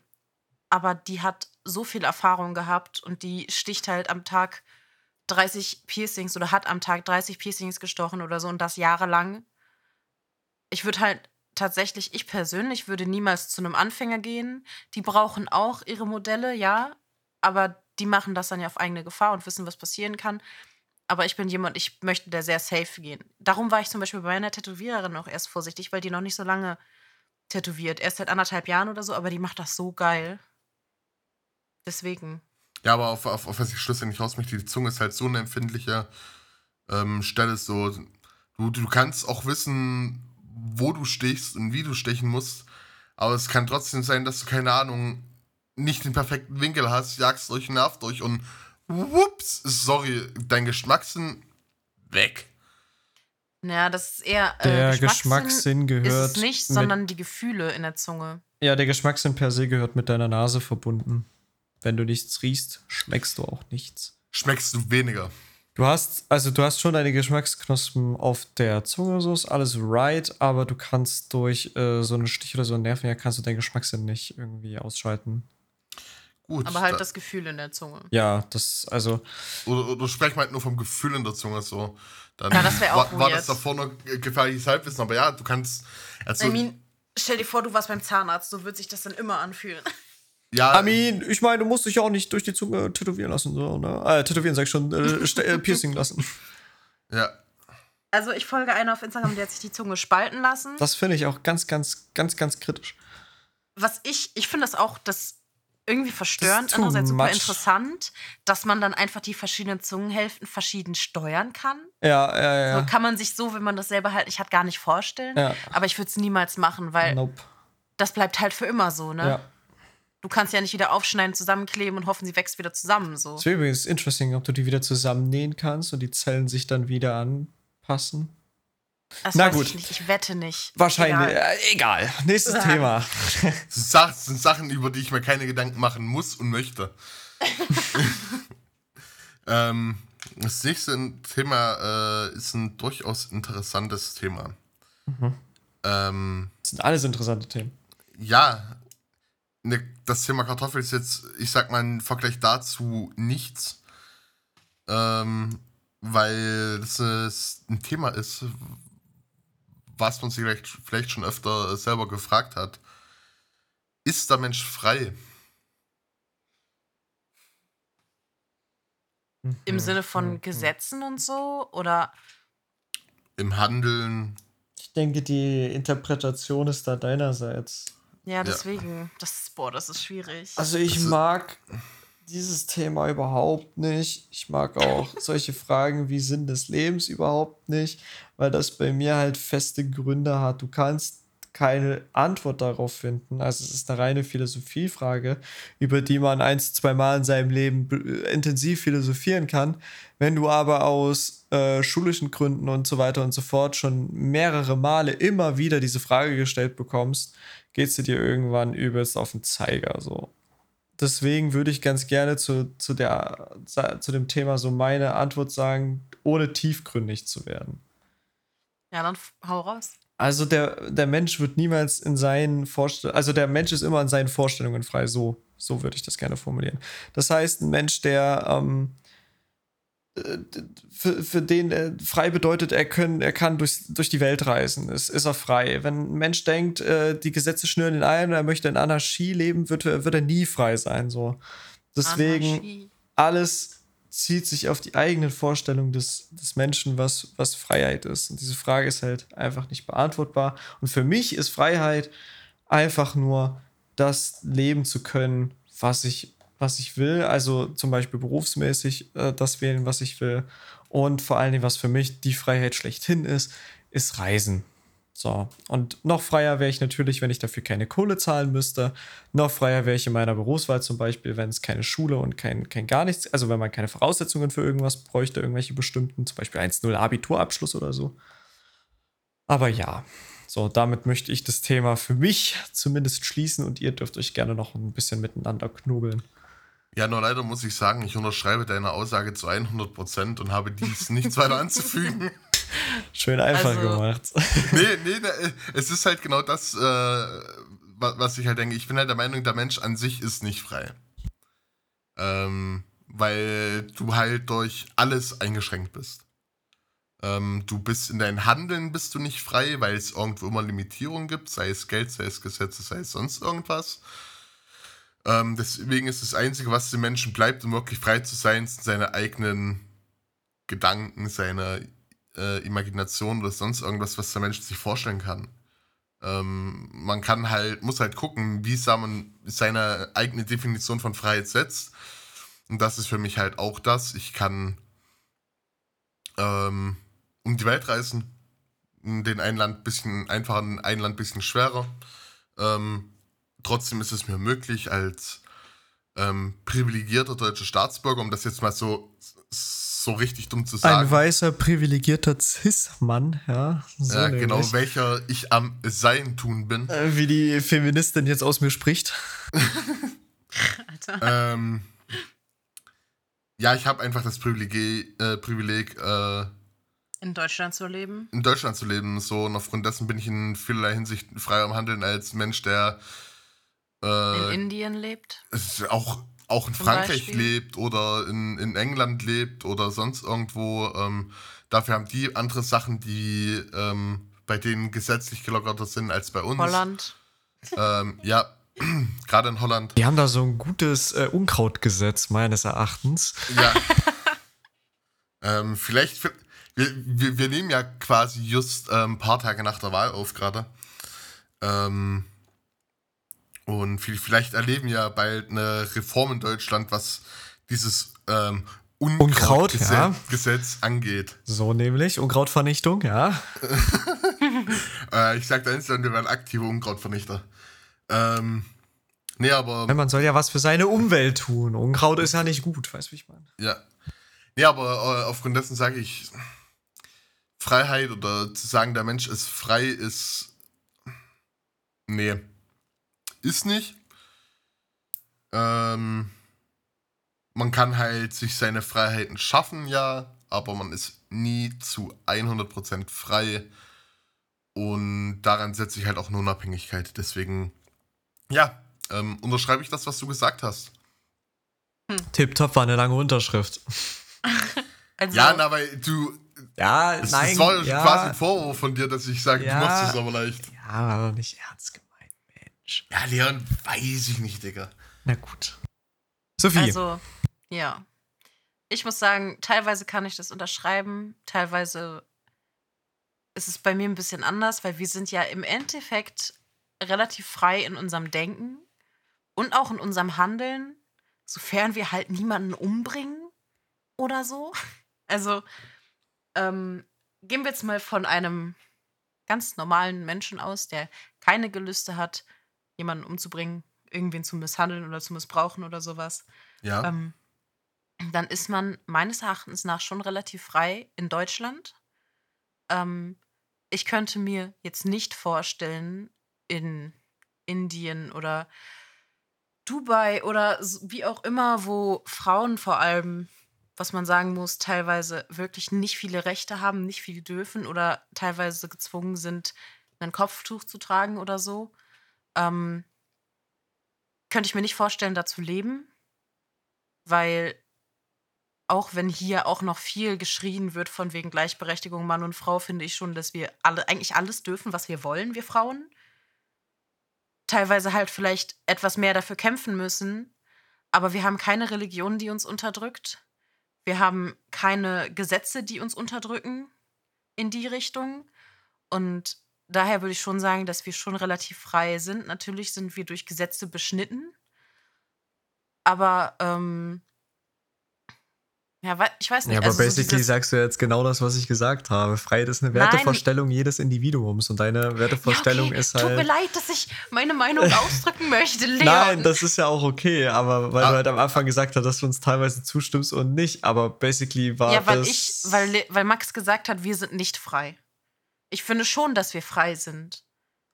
Speaker 2: aber die hat so viel Erfahrung gehabt und die sticht halt am Tag 30 Piercings oder hat am Tag 30 Piercings gestochen oder so und das jahrelang. Ich würde halt tatsächlich, ich persönlich würde niemals zu einem Anfänger gehen. Die brauchen auch ihre Modelle, ja, aber die machen das dann ja auf eigene Gefahr und wissen, was passieren kann. Aber ich bin jemand, ich möchte da sehr safe gehen. Darum war ich zum Beispiel bei meiner Tätowiererin auch erst vorsichtig, weil die noch nicht so lange tätowiert. Erst seit anderthalb Jahren oder so, aber die macht das so geil. Deswegen.
Speaker 1: Ja, aber auf, auf, auf was ich schlussendlich raus möchte, die Zunge ist halt so eine empfindliche ähm, Stelle. So, du, du kannst auch wissen, wo du stichst und wie du stechen musst. Aber es kann trotzdem sein, dass du, keine Ahnung, nicht den perfekten Winkel hast, jagst durch, nervt durch und Whoops, sorry, dein Geschmackssinn weg.
Speaker 2: Ja, das ist eher.
Speaker 3: Äh, der Geschmackssinn, gehört. Ist
Speaker 2: es nicht, sondern die Gefühle in der Zunge.
Speaker 3: Ja, der Geschmackssinn per se gehört mit deiner Nase verbunden. Wenn du nichts riechst, schmeckst du auch nichts.
Speaker 1: Schmeckst du weniger.
Speaker 3: Du hast, also du hast schon deine Geschmacksknospen auf der Zunge, so ist alles right, aber du kannst durch äh, so einen Stich oder so einen Nerven, ja, kannst du deinen Geschmackssinn nicht irgendwie ausschalten.
Speaker 2: Gut. Aber halt da, das Gefühl in der Zunge.
Speaker 3: Ja, das, also.
Speaker 1: Oder, oder sprechen wir halt nur vom Gefühl in der Zunge so. Dann
Speaker 2: ja, das wäre auch
Speaker 1: war, war das davor noch gefährliches Halbwissen, aber ja, du kannst.
Speaker 2: Also, mean, stell dir vor, du warst beim Zahnarzt, so wird sich das dann immer anfühlen.
Speaker 3: Ja. Mean, ich meine, du musst dich ja auch nicht durch die Zunge tätowieren lassen, so, ne? Äh, tätowieren, sag ich schon, äh, äh, Piercing lassen.
Speaker 1: Ja.
Speaker 2: Also, ich folge einer auf Instagram, der hat sich die Zunge spalten lassen.
Speaker 3: Das finde ich auch ganz, ganz, ganz, ganz kritisch.
Speaker 2: Was ich, ich finde das auch, das irgendwie verstörend, andererseits super much. interessant, dass man dann einfach die verschiedenen Zungenhälften verschieden steuern kann.
Speaker 3: Ja, ja, ja.
Speaker 2: So kann man sich so, wenn man das selber halt nicht hat, gar nicht vorstellen. Ja. Aber ich würde es niemals machen, weil nope. das bleibt halt für immer so, ne? Ja. Du kannst ja nicht wieder aufschneiden, zusammenkleben und hoffen, sie wächst wieder zusammen. So.
Speaker 3: Das wäre übrigens interesting, ob du die wieder zusammennähen kannst und die Zellen sich dann wieder anpassen.
Speaker 2: Das Na gut. Ich, nicht. ich wette nicht.
Speaker 3: Wahrscheinlich. Egal. Äh, egal. Nächstes ja. Thema.
Speaker 1: Das sind Sachen, über die ich mir keine Gedanken machen muss und möchte. ähm, das nächste Thema äh, ist ein durchaus interessantes Thema. Mhm. Ähm,
Speaker 3: das sind alles interessante Themen.
Speaker 1: Ja, ne, das Thema Kartoffel ist jetzt, ich sag mal, im Vergleich dazu nichts. Ähm, weil das ein Thema ist, was man sich vielleicht, vielleicht schon öfter selber gefragt hat. Ist der Mensch frei?
Speaker 2: Im Sinne von Gesetzen und so? Oder?
Speaker 1: Im Handeln.
Speaker 3: Ich denke, die Interpretation ist da deinerseits.
Speaker 2: Ja, deswegen. Ja. Das, boah, das ist schwierig.
Speaker 3: Also ich mag dieses Thema überhaupt nicht. Ich mag auch solche Fragen wie Sinn des Lebens überhaupt nicht, weil das bei mir halt feste Gründe hat. Du kannst keine Antwort darauf finden. Also es ist eine reine Philosophiefrage, über die man ein, zwei Mal in seinem Leben intensiv philosophieren kann. Wenn du aber aus äh, schulischen Gründen und so weiter und so fort schon mehrere Male immer wieder diese Frage gestellt bekommst, geht sie dir irgendwann übelst auf den Zeiger so deswegen würde ich ganz gerne zu, zu, der, zu dem Thema so meine Antwort sagen, ohne tiefgründig zu werden.
Speaker 2: Ja, dann hau raus.
Speaker 3: Also der, der Mensch wird niemals in seinen Vorstellungen, also der Mensch ist immer in seinen Vorstellungen frei, so, so würde ich das gerne formulieren. Das heißt, ein Mensch, der ähm, für, für den äh, frei bedeutet, er, können, er kann durch, durch die Welt reisen, ist, ist er frei. Wenn ein Mensch denkt, äh, die Gesetze schnüren ihn ein und er möchte in Anarchie leben, wird, wird er nie frei sein. So. Deswegen, Anarchie. alles zieht sich auf die eigenen Vorstellungen des, des Menschen, was, was Freiheit ist. Und diese Frage ist halt einfach nicht beantwortbar. Und für mich ist Freiheit einfach nur das leben zu können, was ich was ich will, also zum Beispiel berufsmäßig äh, das wählen, was ich will. Und vor allen Dingen, was für mich die Freiheit schlechthin ist, ist Reisen. So, und noch freier wäre ich natürlich, wenn ich dafür keine Kohle zahlen müsste. Noch freier wäre ich in meiner Berufswahl zum Beispiel, wenn es keine Schule und kein, kein gar nichts, also wenn man keine Voraussetzungen für irgendwas bräuchte, irgendwelche bestimmten, zum Beispiel 1-0 Abiturabschluss oder so. Aber ja, so, damit möchte ich das Thema für mich zumindest schließen und ihr dürft euch gerne noch ein bisschen miteinander knobeln.
Speaker 1: Ja, nur leider muss ich sagen, ich unterschreibe deine Aussage zu 100% und habe dies nichts weiter anzufügen.
Speaker 3: Schön einfach
Speaker 2: Also-
Speaker 3: gemacht.
Speaker 1: nee, nee, ne, es ist halt genau das, äh, wa- was ich halt denke. Ich bin halt der Meinung, der Mensch an sich ist nicht frei. Ähm, weil du halt durch alles eingeschränkt bist. Ähm, du bist in deinem Handeln bist du nicht frei, weil es irgendwo immer Limitierungen gibt, sei es Geld, sei es Gesetze, sei es sonst irgendwas. Ähm, deswegen ist das Einzige, was den Menschen bleibt, um wirklich frei zu sein, sind seine eigenen Gedanken, seine äh, Imagination oder sonst irgendwas, was der Mensch sich vorstellen kann. Ähm, man kann halt, muss halt gucken, wie man seine eigene Definition von Freiheit setzt. Und das ist für mich halt auch das. Ich kann ähm, um die Welt reisen. In den ein Land bisschen einfacher, in ein Land bisschen schwerer. Ähm, trotzdem ist es mir möglich, als ähm, privilegierter deutscher Staatsbürger, um das jetzt mal so, so richtig dumm zu sagen.
Speaker 3: Ein weißer, privilegierter Cis-Mann, ja. So
Speaker 1: ja, genau,
Speaker 3: nämlich.
Speaker 1: welcher ich am Sein tun bin.
Speaker 3: Äh, Wie die Feministin jetzt aus mir spricht.
Speaker 2: Alter.
Speaker 1: ähm, ja, ich habe einfach das Privileg, äh, Privileg äh,
Speaker 2: In Deutschland zu leben.
Speaker 1: in Deutschland zu leben. So, und aufgrund dessen bin ich in vielerlei Hinsicht freier im Handeln als Mensch, der
Speaker 2: In
Speaker 1: äh,
Speaker 2: Indien lebt.
Speaker 1: auch, auch in
Speaker 2: Zum
Speaker 1: Frankreich
Speaker 2: Beispiel.
Speaker 1: lebt oder in, in England lebt oder sonst irgendwo. Ähm, dafür haben die andere Sachen, die ähm, bei denen gesetzlich gelockerter sind als bei uns.
Speaker 2: Holland.
Speaker 1: Ähm, ja, gerade in Holland.
Speaker 3: Die haben da so ein gutes äh, Unkrautgesetz, meines Erachtens.
Speaker 1: Ja. ähm, vielleicht, wir, wir, wir nehmen ja quasi just ähm, ein paar Tage nach der Wahl auf gerade. Ähm, und vi- vielleicht erleben wir ja bald eine Reform in Deutschland, was dieses ähm,
Speaker 3: Unkraut,
Speaker 1: Unkrautgesetz
Speaker 3: ja.
Speaker 1: Gesetz angeht.
Speaker 3: So nämlich. Unkrautvernichtung, ja.
Speaker 1: Äh, ich sag da instant, wir werden aktive Unkrautvernichter. Ähm, nee, aber.
Speaker 3: Man soll ja was für seine Umwelt tun. Unkraut ist ja nicht gut, weißt du, wie ich meine?
Speaker 1: Ja. Nee, aber äh, aufgrund dessen sage ich, Freiheit oder zu sagen, der Mensch ist frei, ist. Nee. Ist nicht. Ähm, man kann halt sich seine Freiheiten schaffen, ja, aber man ist nie zu 100% frei. Und daran setze ich halt auch eine Unabhängigkeit. Deswegen, ja, ähm, unterschreibe ich das, was du gesagt hast.
Speaker 3: Tipptopp war eine lange Unterschrift.
Speaker 2: Also,
Speaker 1: Ja, na, weil du,
Speaker 3: Ja,
Speaker 1: Es,
Speaker 3: nein.
Speaker 1: es war
Speaker 3: ja,
Speaker 1: quasi ein Vorwurf von dir, dass ich sage,
Speaker 3: Ja.
Speaker 1: du machst es aber leicht.
Speaker 3: Ja, doch nicht ernst gemeint, Mensch.
Speaker 1: Ja, Leon, weiß ich nicht, Digga.
Speaker 3: Na gut. Sophie.
Speaker 2: also, ja. Ich muss sagen, teilweise kann ich das unterschreiben, teilweise ist es bei mir ein bisschen anders, weil wir sind ja im Endeffekt relativ frei in unserem Denken und auch in unserem Handeln, sofern wir halt niemanden umbringen oder so. Also, ähm, gehen wir jetzt mal von einem ganz normalen Menschen aus, der keine Gelüste hat, jemanden umzubringen, irgendwen zu misshandeln oder zu missbrauchen oder sowas.
Speaker 1: Ja.
Speaker 2: Ähm, dann ist man meines Erachtens nach schon relativ frei in Deutschland. Ähm, ich könnte mir jetzt nicht vorstellen, in Indien oder Dubai oder wie auch immer, wo Frauen vor allem, was man sagen muss, teilweise wirklich nicht viele Rechte haben, nicht viel dürfen oder teilweise gezwungen sind, ein Kopftuch zu tragen oder so. Ähm, könnte ich mir nicht vorstellen, da zu leben, weil auch wenn hier auch noch viel geschrien wird von wegen Gleichberechtigung Mann und Frau, finde ich schon, dass wir alle eigentlich alles dürfen, was wir wollen, wir Frauen. Teilweise halt vielleicht etwas mehr dafür kämpfen müssen, aber wir haben keine Religion, die uns unterdrückt. Wir haben keine Gesetze, die uns unterdrücken in die Richtung. Und daher würde ich schon sagen, dass wir schon relativ frei sind. Natürlich sind wir durch Gesetze beschnitten. Aber ähm, ja, ich weiß nicht.
Speaker 3: Ja, aber
Speaker 2: also so
Speaker 3: basically
Speaker 2: dieses-
Speaker 3: sagst du jetzt genau das, was ich gesagt habe. Freiheit ist eine
Speaker 2: Nein.
Speaker 3: Wertevorstellung jedes Individuums und deine Wertevorstellung
Speaker 2: ja, okay.
Speaker 3: ist
Speaker 2: Tut mir
Speaker 3: halt.
Speaker 2: leid, dass ich meine Meinung ausdrücken möchte, Leon.
Speaker 3: Nein, das ist ja auch okay, aber weil
Speaker 1: Ah.
Speaker 3: du halt am Anfang gesagt hast, dass du uns teilweise zustimmst und nicht, aber basically war
Speaker 2: ja, weil
Speaker 3: das.
Speaker 2: ich, weil, weil Max gesagt hat, wir sind nicht frei. Ich finde schon, dass wir frei sind.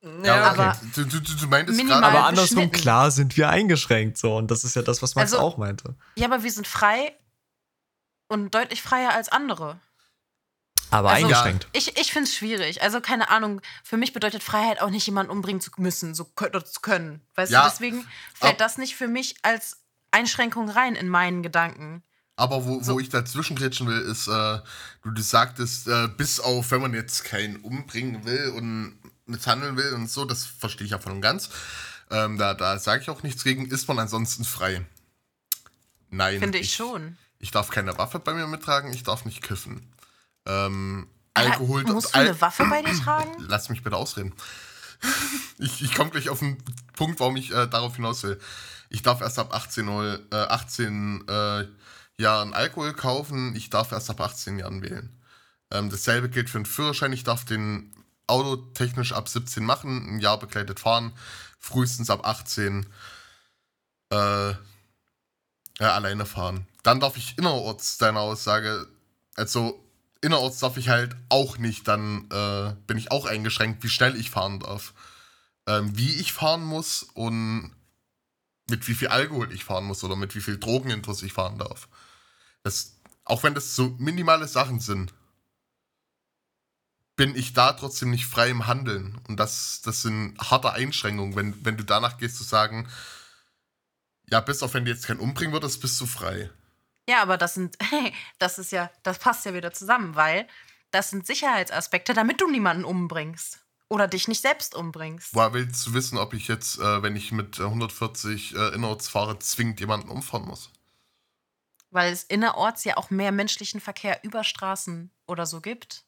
Speaker 1: Ja, okay.
Speaker 2: aber
Speaker 1: du, du, du du meintest gerade.
Speaker 3: aber andersrum, klar sind wir eingeschränkt so und das ist ja das, was Max
Speaker 2: Also-
Speaker 3: auch meinte.
Speaker 2: Ja, aber wir sind frei und deutlich freier als andere.
Speaker 3: Aber
Speaker 2: Also-
Speaker 3: eingeschränkt.
Speaker 2: Ich, ich finde es schwierig. Also, keine Ahnung, für mich bedeutet Freiheit auch nicht, jemanden umbringen zu müssen, so zu können. Weißt
Speaker 1: Ja,
Speaker 2: du, deswegen fällt
Speaker 1: ab-
Speaker 2: das nicht für mich als Einschränkung rein in meinen Gedanken.
Speaker 1: Aber wo,
Speaker 2: So.
Speaker 1: wo ich dazwischen grätschen will, ist, äh, du, du sagtest, äh, bis auf, wenn man jetzt keinen umbringen will und misshandeln will und so, das verstehe ich ja voll und ganz. Ähm, da da sage ich auch nichts gegen, ist man ansonsten frei. Nein.
Speaker 2: Finde ich, schon.
Speaker 1: Ich darf keine Waffe bei mir mittragen, ich darf nicht kiffen. Ähm, Alkohol.
Speaker 2: Musst du
Speaker 1: Al-
Speaker 2: eine Waffe bei dir tragen?
Speaker 1: Lass mich bitte ausreden. Ich, ich komme gleich auf den Punkt, warum ich äh, darauf hinaus will. Ich darf erst ab 18, Uhr, äh, 18 äh, Jahren Alkohol kaufen, ich darf erst ab 18 Jahren wählen. Ähm, dasselbe gilt für den Führerschein. Ich darf den Auto technisch ab 17 machen, ein Jahr begleitet fahren, frühestens ab 18 äh, äh, alleine fahren. Dann darf ich innerorts deine Aussage, also innerorts darf ich halt auch nicht, dann äh, bin ich auch eingeschränkt, wie schnell ich fahren darf. Ähm, wie ich fahren muss und mit wie viel Alkohol ich fahren muss oder mit wie viel Drogenintus ich fahren darf. Das, auch wenn das so minimale Sachen sind, bin ich da trotzdem nicht frei im Handeln. Und das, das sind harte Einschränkungen, wenn, wenn du danach gehst zu sagen, ja, bis auf wenn du jetzt keinen umbringen würdest, bist du frei.
Speaker 2: Ja, aber das sind, das ist ja, das passt ja wieder zusammen, weil das sind Sicherheitsaspekte, damit du niemanden umbringst. Oder dich nicht selbst umbringst.
Speaker 1: Woher willst du wissen, ob ich jetzt, äh, wenn ich mit äh, 140 äh, innerorts fahre, zwingend jemanden umfahren muss?
Speaker 2: Weil es innerorts ja auch mehr menschlichen Verkehr über Straßen oder so gibt.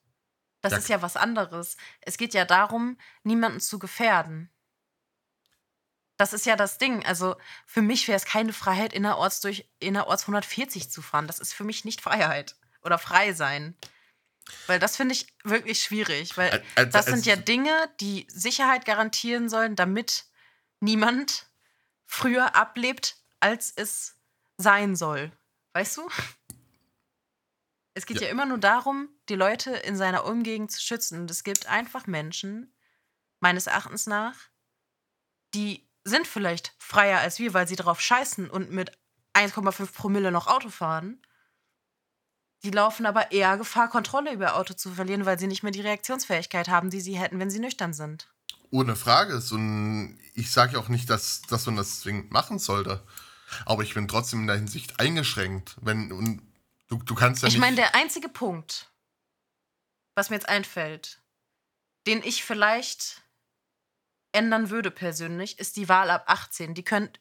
Speaker 2: Das
Speaker 1: Ja,
Speaker 2: ist ja was anderes. Es geht ja darum, niemanden zu gefährden. Das ist ja das Ding. Also für mich wäre es keine Freiheit, innerorts durch innerorts 140 zu fahren. Das ist für mich nicht Freiheit oder frei sein. Weil das finde ich wirklich schwierig. Weil
Speaker 1: also
Speaker 2: das sind ja Dinge, die Sicherheit garantieren sollen, damit niemand früher ablebt, als es sein soll. Weißt du? Es geht ja.
Speaker 1: Ja.
Speaker 2: immer nur darum, die Leute in seiner Umgegend zu schützen. Und es gibt einfach Menschen, meines Erachtens nach, die sind vielleicht freier als wir, weil sie darauf scheißen und mit 1,5 Promille noch Auto fahren. Die laufen aber eher Gefahr, Kontrolle über ihr Auto zu verlieren, weil sie nicht mehr die Reaktionsfähigkeit haben, die sie hätten, wenn sie nüchtern sind.
Speaker 1: Ohne Frage. So ein, ich sage ja auch nicht, dass, dass man das zwingend machen sollte. Aber ich bin trotzdem in der Hinsicht eingeschränkt. Wenn, und du, du kannst ja
Speaker 2: Ich meine, der einzige Punkt, was mir jetzt einfällt, den ich vielleicht ändern würde persönlich, ist die Wahl ab 18. Die könnt,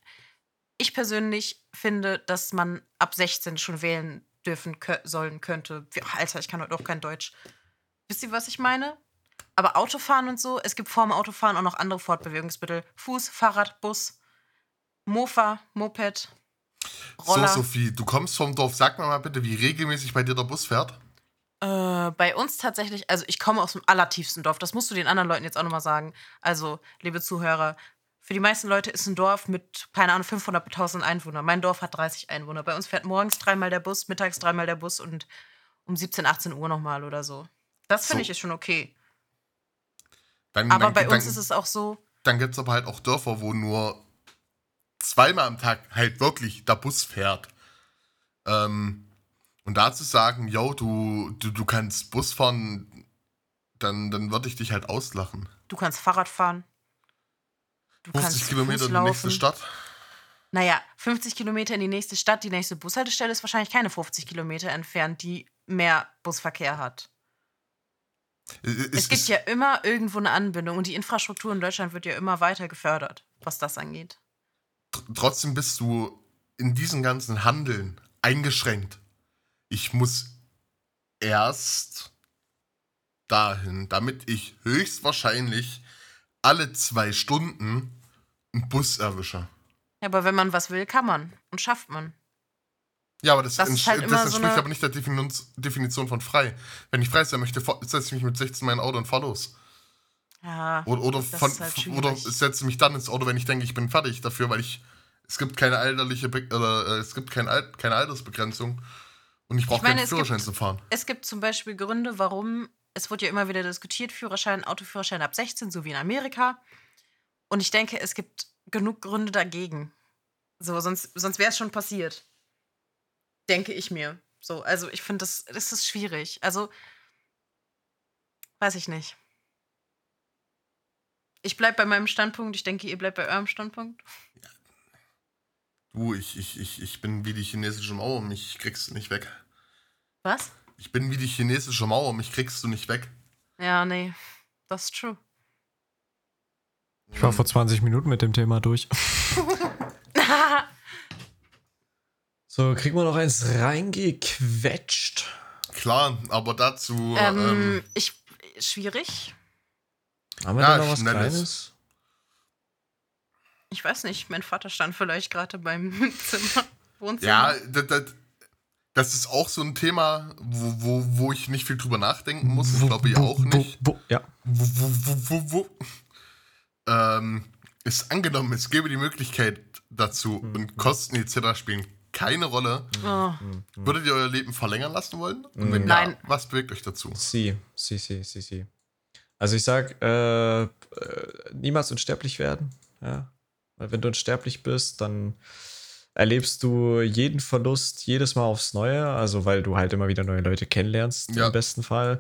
Speaker 2: ich persönlich finde, dass man ab 16 schon wählen dürfen kö sollen könnte. Alter, ich kann heute auch kein Deutsch. Wisst ihr, was ich meine? Aber Autofahren und so, es gibt vor dem Autofahren auch noch andere Fortbewegungsmittel. Fuß, Fahrrad, Bus, Mofa, Moped,
Speaker 1: so,
Speaker 2: Roller.
Speaker 1: Sophie, du kommst vom Dorf. Sag mir mal bitte, wie regelmäßig bei dir der Bus fährt.
Speaker 2: Äh, bei uns tatsächlich, also ich komme aus dem allertiefsten Dorf, das musst du den anderen Leuten jetzt auch nochmal sagen. Also, liebe Zuhörer, für die meisten Leute ist ein Dorf mit, keine Ahnung, 500 bis 1000 Einwohnern. Mein Dorf hat 30 Einwohner. Bei uns fährt morgens dreimal der Bus, mittags dreimal der Bus und um 17, 18 Uhr nochmal oder so. Das finde
Speaker 1: So.
Speaker 2: ich ist schon okay.
Speaker 1: Dann,
Speaker 2: Aber
Speaker 1: dann,
Speaker 2: bei
Speaker 1: dann,
Speaker 2: uns ist es auch so,
Speaker 1: Dann gibt es aber halt auch Dörfer, wo nur zweimal am Tag halt wirklich der Bus fährt. Ähm, und da zu sagen, yo, du, du, du kannst Bus fahren, dann, dann würde ich dich halt auslachen.
Speaker 2: du kannst Fahrrad fahren. Du
Speaker 1: 50
Speaker 2: kannst
Speaker 1: Kilometer in die nächste. Stadt.
Speaker 2: Naja, 50 Kilometer in die nächste Stadt, die nächste Bushaltestelle ist wahrscheinlich keine 50 Kilometer entfernt, die mehr Busverkehr hat. Es, gibt ja immer irgendwo eine Anbindung und die Infrastruktur in Deutschland wird ja immer weiter gefördert, was das angeht.
Speaker 1: Tr- trotzdem bist du in diesem ganzen Handeln eingeschränkt. Ich muss erst dahin, damit ich höchstwahrscheinlich alle zwei Stunden einen Bus erwische.
Speaker 2: Ja, aber wenn man was will, kann man und schafft man.
Speaker 1: Ja, aber das,
Speaker 2: Das
Speaker 1: ents-
Speaker 2: halt
Speaker 1: das
Speaker 2: so
Speaker 1: entspricht
Speaker 2: eine-
Speaker 1: aber nicht der Definition, von frei. Wenn ich frei sein möchte, setze ich mich mit 16 in mein Auto und fahr los.
Speaker 2: Ja,
Speaker 1: Oder, oder, von,
Speaker 2: ist halt
Speaker 1: oder setze mich dann ins Auto, wenn ich denke, ich bin fertig dafür, weil ich. Es gibt keine alterliche Be oder äh, es gibt kein Al keine Altersbegrenzung und ich brauche keinen Führerschein
Speaker 2: gibt-
Speaker 1: zu fahren.
Speaker 2: es gibt zum Beispiel Gründe, warum, es wird ja immer wieder diskutiert, Führerschein, Autoführerschein ab 16, so wie in Amerika. Und ich denke, es gibt genug Gründe dagegen. So, sonst, sonst wäre es schon passiert. Denke ich mir. So, also ich finde, das, das ist schwierig. Also, Weiß ich nicht. Ich bleib bei meinem Standpunkt. Ich denke, ihr bleibt bei eurem Standpunkt.
Speaker 1: Du, ich, ich, ich, ich bin wie die chinesische Mauer, mich kriegst du nicht weg.
Speaker 2: Was?
Speaker 1: Ich bin wie die chinesische Mauer, mich kriegst du nicht weg.
Speaker 2: Ja, nee. Das ist true.
Speaker 3: Ich war vor 20 Minuten mit dem Thema durch. So, kriegen wir noch eins reingequetscht.
Speaker 1: Klar, aber dazu.
Speaker 2: ähm,
Speaker 1: Ähm,
Speaker 2: ich. Schwierig.
Speaker 3: Haben wir
Speaker 1: Ja,
Speaker 3: da noch was
Speaker 1: schnelles.
Speaker 3: Kleines?
Speaker 2: Ich weiß nicht. Mein Vater stand vielleicht gerade beim Zimmer. Wohnzimmer.
Speaker 1: ja, das, das, das ist auch so ein Thema, wo, wo, wo ich nicht viel drüber nachdenken muss. Ich glaube, ihr auch nicht.
Speaker 3: Ja.
Speaker 1: Wo, wo, wo, wo, wo. Ähm, ist angenommen, es gäbe die Möglichkeit dazu
Speaker 3: Mhm.
Speaker 1: und Kosten etc. spielen keine Rolle.
Speaker 2: Oh.
Speaker 1: Würdet ihr euer Leben verlängern lassen wollen? Und wenn
Speaker 2: Nein.
Speaker 1: ja, was bewegt euch dazu?
Speaker 3: Sie, sie, sie, sie, sie. Also ich sag, äh, äh, niemals unsterblich werden. Ja. Weil wenn du unsterblich bist, dann erlebst du jeden Verlust jedes Mal aufs Neue. Also weil du halt immer wieder neue Leute kennenlernst,
Speaker 1: Ja.
Speaker 3: im besten Fall.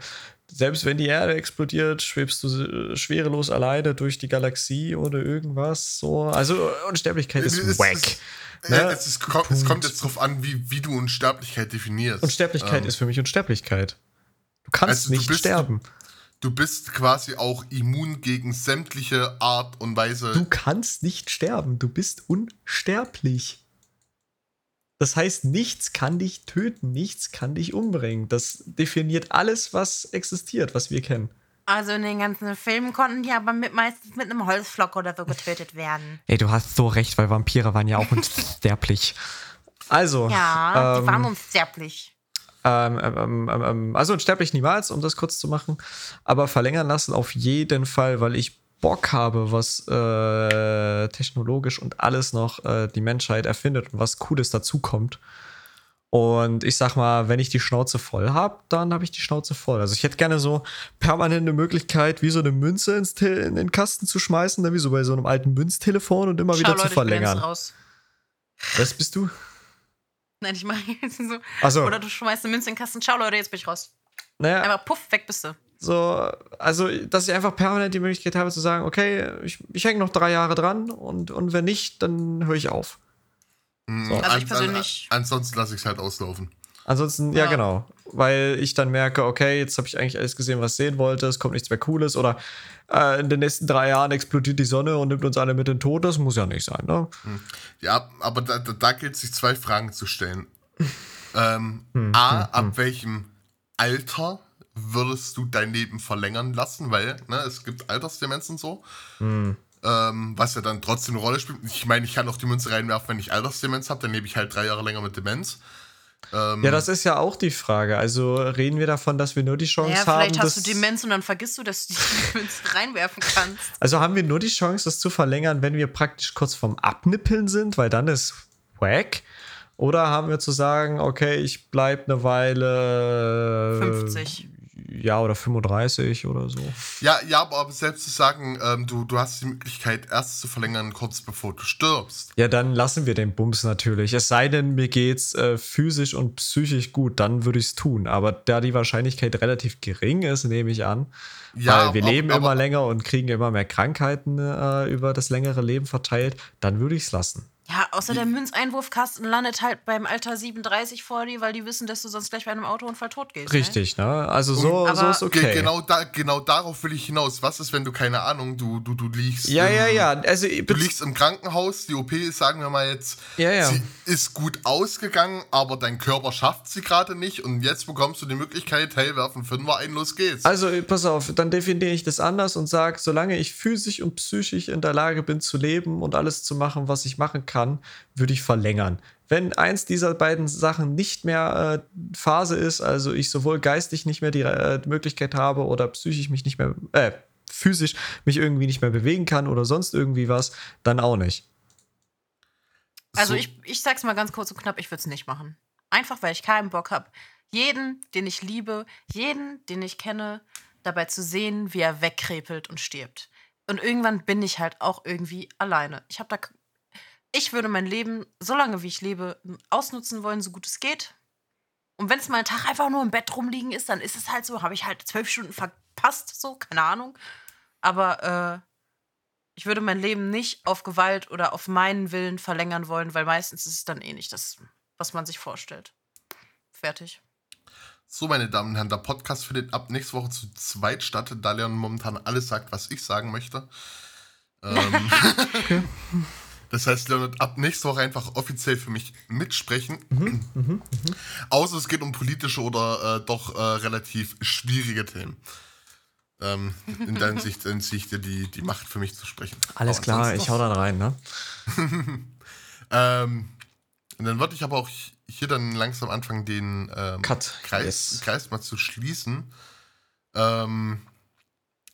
Speaker 3: Selbst wenn die Erde explodiert, schwebst du schwerelos alleine durch die Galaxie oder irgendwas. So. Also Unsterblichkeit ist
Speaker 1: Es-
Speaker 3: wack.
Speaker 1: es-
Speaker 3: Ne?
Speaker 1: Es, ist, kommt, es kommt jetzt drauf an, wie, wie du Unsterblichkeit definierst.
Speaker 3: Unsterblichkeit
Speaker 1: Ähm,
Speaker 3: ist für mich Unsterblichkeit. Du kannst
Speaker 1: Also du
Speaker 3: nicht
Speaker 1: bist-
Speaker 3: sterben.
Speaker 1: Du bist quasi auch immun gegen sämtliche Art und Weise.
Speaker 3: Du kannst nicht sterben. Du bist unsterblich. Das heißt, nichts kann dich töten, nichts kann dich umbringen. Das definiert alles, was existiert, was wir kennen.
Speaker 2: Also in den ganzen Filmen konnten die aber mit, meistens mit einem Holzflock oder so getötet werden.
Speaker 3: Ey, du hast so recht, weil Vampire waren ja auch unsterblich. Also,
Speaker 2: Ja,
Speaker 3: ähm,
Speaker 2: die waren unsterblich.
Speaker 3: Ähm, ähm, ähm, ähm, also unsterblich niemals, um das kurz zu machen. Aber verlängern lassen auf jeden Fall, weil ich Bock habe, was äh, technologisch und alles noch äh, die Menschheit erfindet und was Cooles dazukommt. Und ich sag mal, wenn ich die Schnauze voll habe, dann habe ich die Schnauze voll. Also ich hätte gerne so permanent eine Möglichkeit, wie so eine Münze ins Te in den Kasten zu schmeißen, dann wie so bei so einem alten Münztelefon und immer
Speaker 2: Schau,
Speaker 3: wieder
Speaker 2: Leute,
Speaker 3: zu verlängern. Was bist du?
Speaker 2: Nein, ich mache jetzt so.
Speaker 3: Also,
Speaker 2: Oder du schmeißt eine Münze in den Kasten. Ciao, Leute, jetzt bin ich raus.
Speaker 3: naja,
Speaker 2: Einfach puff, weg bist du.
Speaker 3: So, also, dass ich einfach permanent die Möglichkeit habe zu sagen, okay, ich, ich hänge noch drei Jahre dran und, und wenn nicht, dann höre ich auf.
Speaker 1: Mm,
Speaker 3: So.
Speaker 2: Also ich
Speaker 1: an-
Speaker 2: persönlich-
Speaker 1: An, ansonsten lasse ich es halt auslaufen.
Speaker 3: Ansonsten, ja,
Speaker 2: Ja.
Speaker 3: genau. Weil ich dann merke, okay, jetzt habe ich eigentlich alles gesehen, was ich sehen wollte, es kommt nichts mehr Cooles oder äh, in den nächsten drei Jahren explodiert die Sonne und nimmt uns alle mit in den Tod. Das muss ja nicht sein, ne?
Speaker 1: Ja, aber da, da, da gilt es sich zwei Fragen zu stellen. ähm,
Speaker 3: Hm,
Speaker 1: A, ab welchem Alter würdest du dein Leben verlängern lassen? Weil ne, es gibt Altersdemenz und so.
Speaker 3: Hm.
Speaker 1: Ähm, was ja dann trotzdem eine Rolle spielt. Ich meine, ich kann auch die Münze reinwerfen, wenn ich Altersdemenz habe, dann lebe ich halt drei Jahre länger mit Demenz. Ähm,
Speaker 3: Ja, das ist ja auch die Frage. Also reden wir davon, dass wir nur die Chance
Speaker 2: Ja,
Speaker 3: haben,
Speaker 2: vielleicht hast du Demenz und dann vergisst du, dass du die Münze reinwerfen kannst.
Speaker 3: Also haben wir nur die Chance, das zu verlängern, wenn wir praktisch kurz vorm Abnippeln sind, weil dann ist wack. Oder haben wir zu sagen, okay, ich bleib eine Weile.
Speaker 2: 50.
Speaker 3: Ja, oder 35 oder so.
Speaker 1: ja, ja, aber selbst zu sagen, ähm, du, du hast die Möglichkeit, erst zu verlängern, kurz bevor du stirbst.
Speaker 3: Ja, dann lassen wir den Bums natürlich. Es sei denn, mir geht's äh, physisch und psychisch gut, dann würde ich es tun. Aber da die Wahrscheinlichkeit relativ gering ist, nehme ich an.
Speaker 1: Ja,
Speaker 3: weil wir
Speaker 1: aber-
Speaker 3: leben
Speaker 1: aber-
Speaker 3: immer länger und kriegen immer mehr Krankheiten äh, über das längere Leben verteilt, dann würde ich es lassen.
Speaker 2: Ja, außer der Münzeinwurfkasten landet halt beim Alter 37 vor dir, weil die wissen, dass du sonst gleich bei einem Autounfall tot gehst. Ne?
Speaker 3: Richtig, ne? Also so,
Speaker 2: Aber-
Speaker 3: so ist okay.
Speaker 1: genau, da, genau darauf will ich hinaus. Was ist, wenn du, keine Ahnung, du, du, du liegst.
Speaker 3: Ja,
Speaker 1: im,
Speaker 3: ja, ja. Also,
Speaker 1: Du liegst im Krankenhaus, die OP ist, sagen wir mal jetzt,
Speaker 3: Ja, ja.
Speaker 1: sie ist gut ausgegangen, aber dein Körper schafft sie gerade nicht und jetzt bekommst du die Möglichkeit, hey, werfen Fünfer ein, los geht's.
Speaker 3: Also, pass auf, dann definiere ich das anders und sage, solange ich physisch und psychisch in der Lage bin zu leben und alles zu machen, was ich machen kann, würde ich verlängern. Wenn eins dieser beiden Sachen nicht mehr äh, Phase ist, also ich sowohl geistig nicht mehr die äh, Möglichkeit habe oder psychisch mich nicht mehr, äh, physisch mich irgendwie nicht mehr bewegen kann oder sonst irgendwie was, dann auch nicht.
Speaker 2: Also
Speaker 1: So-
Speaker 2: ich, ich sag's mal ganz kurz und knapp, ich würde es nicht machen. Einfach, weil ich keinen Bock habe, jeden, den ich liebe, jeden, den ich kenne, dabei zu sehen, wie er wegkrepelt und stirbt. Und irgendwann bin ich halt auch irgendwie alleine. Ich habe da. Ich würde mein Leben, so lange wie ich lebe, ausnutzen wollen, so gut es geht. Und wenn es mal ein Tag einfach nur im Bett rumliegen ist, dann ist es halt so, habe ich halt zwölf Stunden verpasst, so, keine Ahnung. Aber äh, ich würde mein Leben nicht auf Gewalt oder auf meinen Willen verlängern wollen, weil meistens ist es dann eh nicht das, was man sich vorstellt. Fertig.
Speaker 1: So, meine Damen und Herren, der Podcast findet ab nächste Woche zu zweit statt, da Leon momentan alles sagt, was ich sagen möchte. Ähm, das heißt, Leon wird ab nächste Woche einfach offiziell für mich mitsprechen.
Speaker 3: Mhm,
Speaker 1: Außer es geht um politische oder äh, doch äh, relativ schwierige Themen. Ähm, in der Hinsicht entziehe ich dir die, die Macht für mich zu sprechen.
Speaker 3: Alles klar, ich hau dann rein, ne?
Speaker 1: Ähm, und dann würde ich aber auch hier dann langsam anfangen, den ähm,
Speaker 3: Cut,
Speaker 1: Kreis,
Speaker 3: yes.
Speaker 1: Kreis mal zu schließen. Ähm,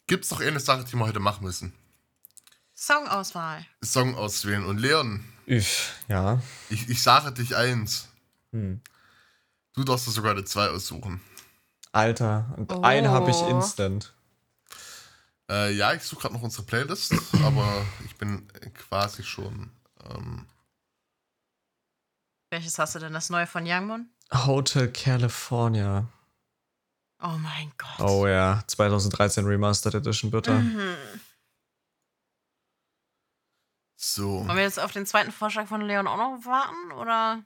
Speaker 1: Gibt es noch eine Sache, die wir heute machen müssen?
Speaker 2: Songauswahl.
Speaker 1: Song auswählen. Und Leon,
Speaker 3: Üff, ja.
Speaker 1: ich, ich sage dich eins.
Speaker 3: Hm.
Speaker 1: Du darfst dir sogar eine zwei aussuchen.
Speaker 3: Alter, und
Speaker 2: Oh.
Speaker 3: einen habe ich instant.
Speaker 1: Äh, ja, ich suche gerade noch unsere Playlist, aber ich bin quasi schon. Ähm,
Speaker 2: Welches hast du denn? Das neue von Youngmon?
Speaker 3: Hotel California.
Speaker 2: Oh mein Gott.
Speaker 3: Oh ja, 2013 Remastered Edition, bitte.
Speaker 2: Mhm.
Speaker 1: So.
Speaker 2: Wollen wir jetzt auf den zweiten Vorschlag von Leon auch noch warten oder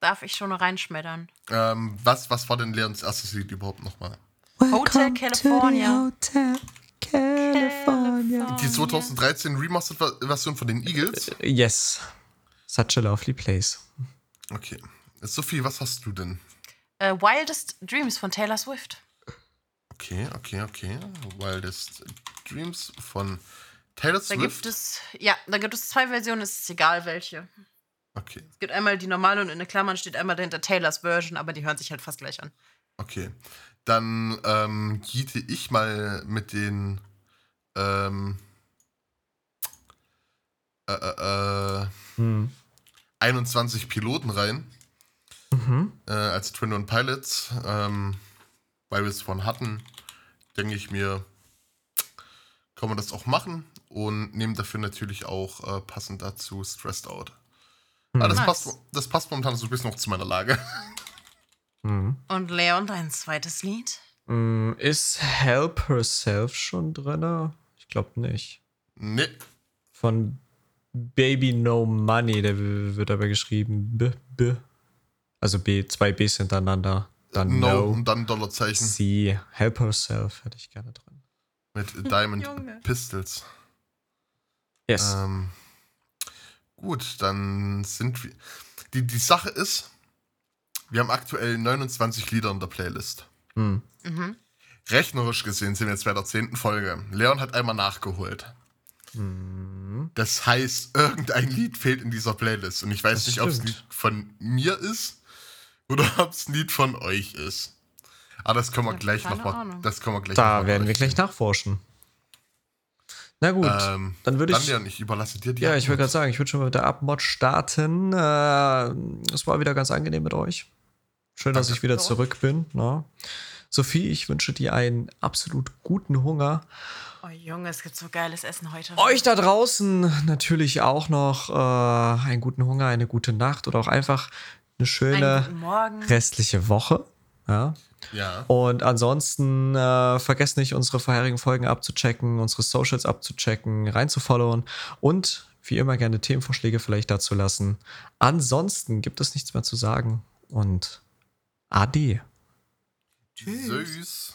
Speaker 2: darf ich schon reinschmettern?
Speaker 1: Ähm, was, was war denn Leons erstes Lied überhaupt nochmal?
Speaker 2: Hotel California.
Speaker 3: Hotel California.
Speaker 1: Die 2013 Remastered-Version von den Eagles?
Speaker 3: Yes. Such a lovely place.
Speaker 1: Okay. Sophie, was hast du denn?
Speaker 2: Äh, Wildest Dreams von Taylor Swift.
Speaker 1: Okay, okay, okay. Wildest Dreams von Taylor
Speaker 2: Da
Speaker 1: Swift.
Speaker 2: gibt es, ja, da gibt es zwei Versionen, es ist egal welche.
Speaker 1: Okay,
Speaker 2: Es gibt einmal die normale und in den Klammern steht einmal dahinter Taylors Version, aber die hören sich halt fast gleich an.
Speaker 1: okay. Dann ähm, giete ich mal mit den ähm, äh, äh, äh,
Speaker 3: Hm.
Speaker 1: 21 Piloten rein.
Speaker 3: Mhm.
Speaker 1: äh, als Twin und Pilots, ähm, weil wir es von hatten, denke ich mir, kann man das auch machen und nehmen dafür natürlich auch äh, passend dazu Stressed Out. Aber das,
Speaker 2: Nice.
Speaker 1: passt, das passt momentan so ein bisschen noch zu meiner Lage.
Speaker 3: Mhm.
Speaker 2: Und Leon, dein zweites Lied?
Speaker 3: Mm, Ist Help Herself schon drin? Ich glaube nicht.
Speaker 1: nee,
Speaker 3: Von Baby No Money, der wird aber geschrieben B, B. Also B, zwei Bs hintereinander. Dann
Speaker 1: no,
Speaker 3: No.
Speaker 1: und dann Dollarzeichen
Speaker 3: C. Help Herself hätte ich gerne drin.
Speaker 1: mit Diamond
Speaker 2: Junge.
Speaker 1: Pistols.
Speaker 3: Yes.
Speaker 1: Ähm, gut, dann sind wir. Die, die Sache ist, wir haben aktuell 29 Lieder in der Playlist.
Speaker 3: Hm.
Speaker 2: Mhm.
Speaker 1: Rechnerisch gesehen sind wir jetzt bei der zehnten Folge. Leon hat einmal nachgeholt.
Speaker 3: Hm.
Speaker 1: Das heißt, irgendein Lied fehlt in dieser Playlist. Und ich weiß
Speaker 3: Das
Speaker 1: nicht, ob es ein. Lied von mir ist oder ob es ein Lied von euch ist. Aber das können wir gleich nochmal. Das können wir gleich
Speaker 3: Da
Speaker 1: noch mal
Speaker 3: werden wir gleich nachforschen. Na gut,
Speaker 1: Ähm,
Speaker 3: dann würde
Speaker 1: dann,
Speaker 3: ich.
Speaker 1: Leon, ich überlasse dir die
Speaker 3: Ja, ich würde gerade sagen, ich würde schon mal mit der Abmod starten. Äh, Es war wieder ganz angenehm mit euch. Schön, dass
Speaker 1: Danke.
Speaker 3: ich wieder zurück bin. Na. Sophie, ich wünsche dir einen absolut guten Hunger.
Speaker 2: Oh Junge, es gibt so geiles Essen heute.
Speaker 3: Euch da draußen natürlich auch noch äh, einen guten Hunger, eine gute Nacht oder auch einfach eine schöne restliche Woche. Ja.
Speaker 1: Ja.
Speaker 3: Und ansonsten äh, vergesst nicht, unsere vorherigen Folgen abzuchecken, unsere Socials abzuchecken, reinzufollowen und wie immer gerne Themenvorschläge vielleicht dazu lassen. Ansonsten gibt es nichts mehr zu sagen und Ade.
Speaker 2: Tschüss.
Speaker 1: Süß.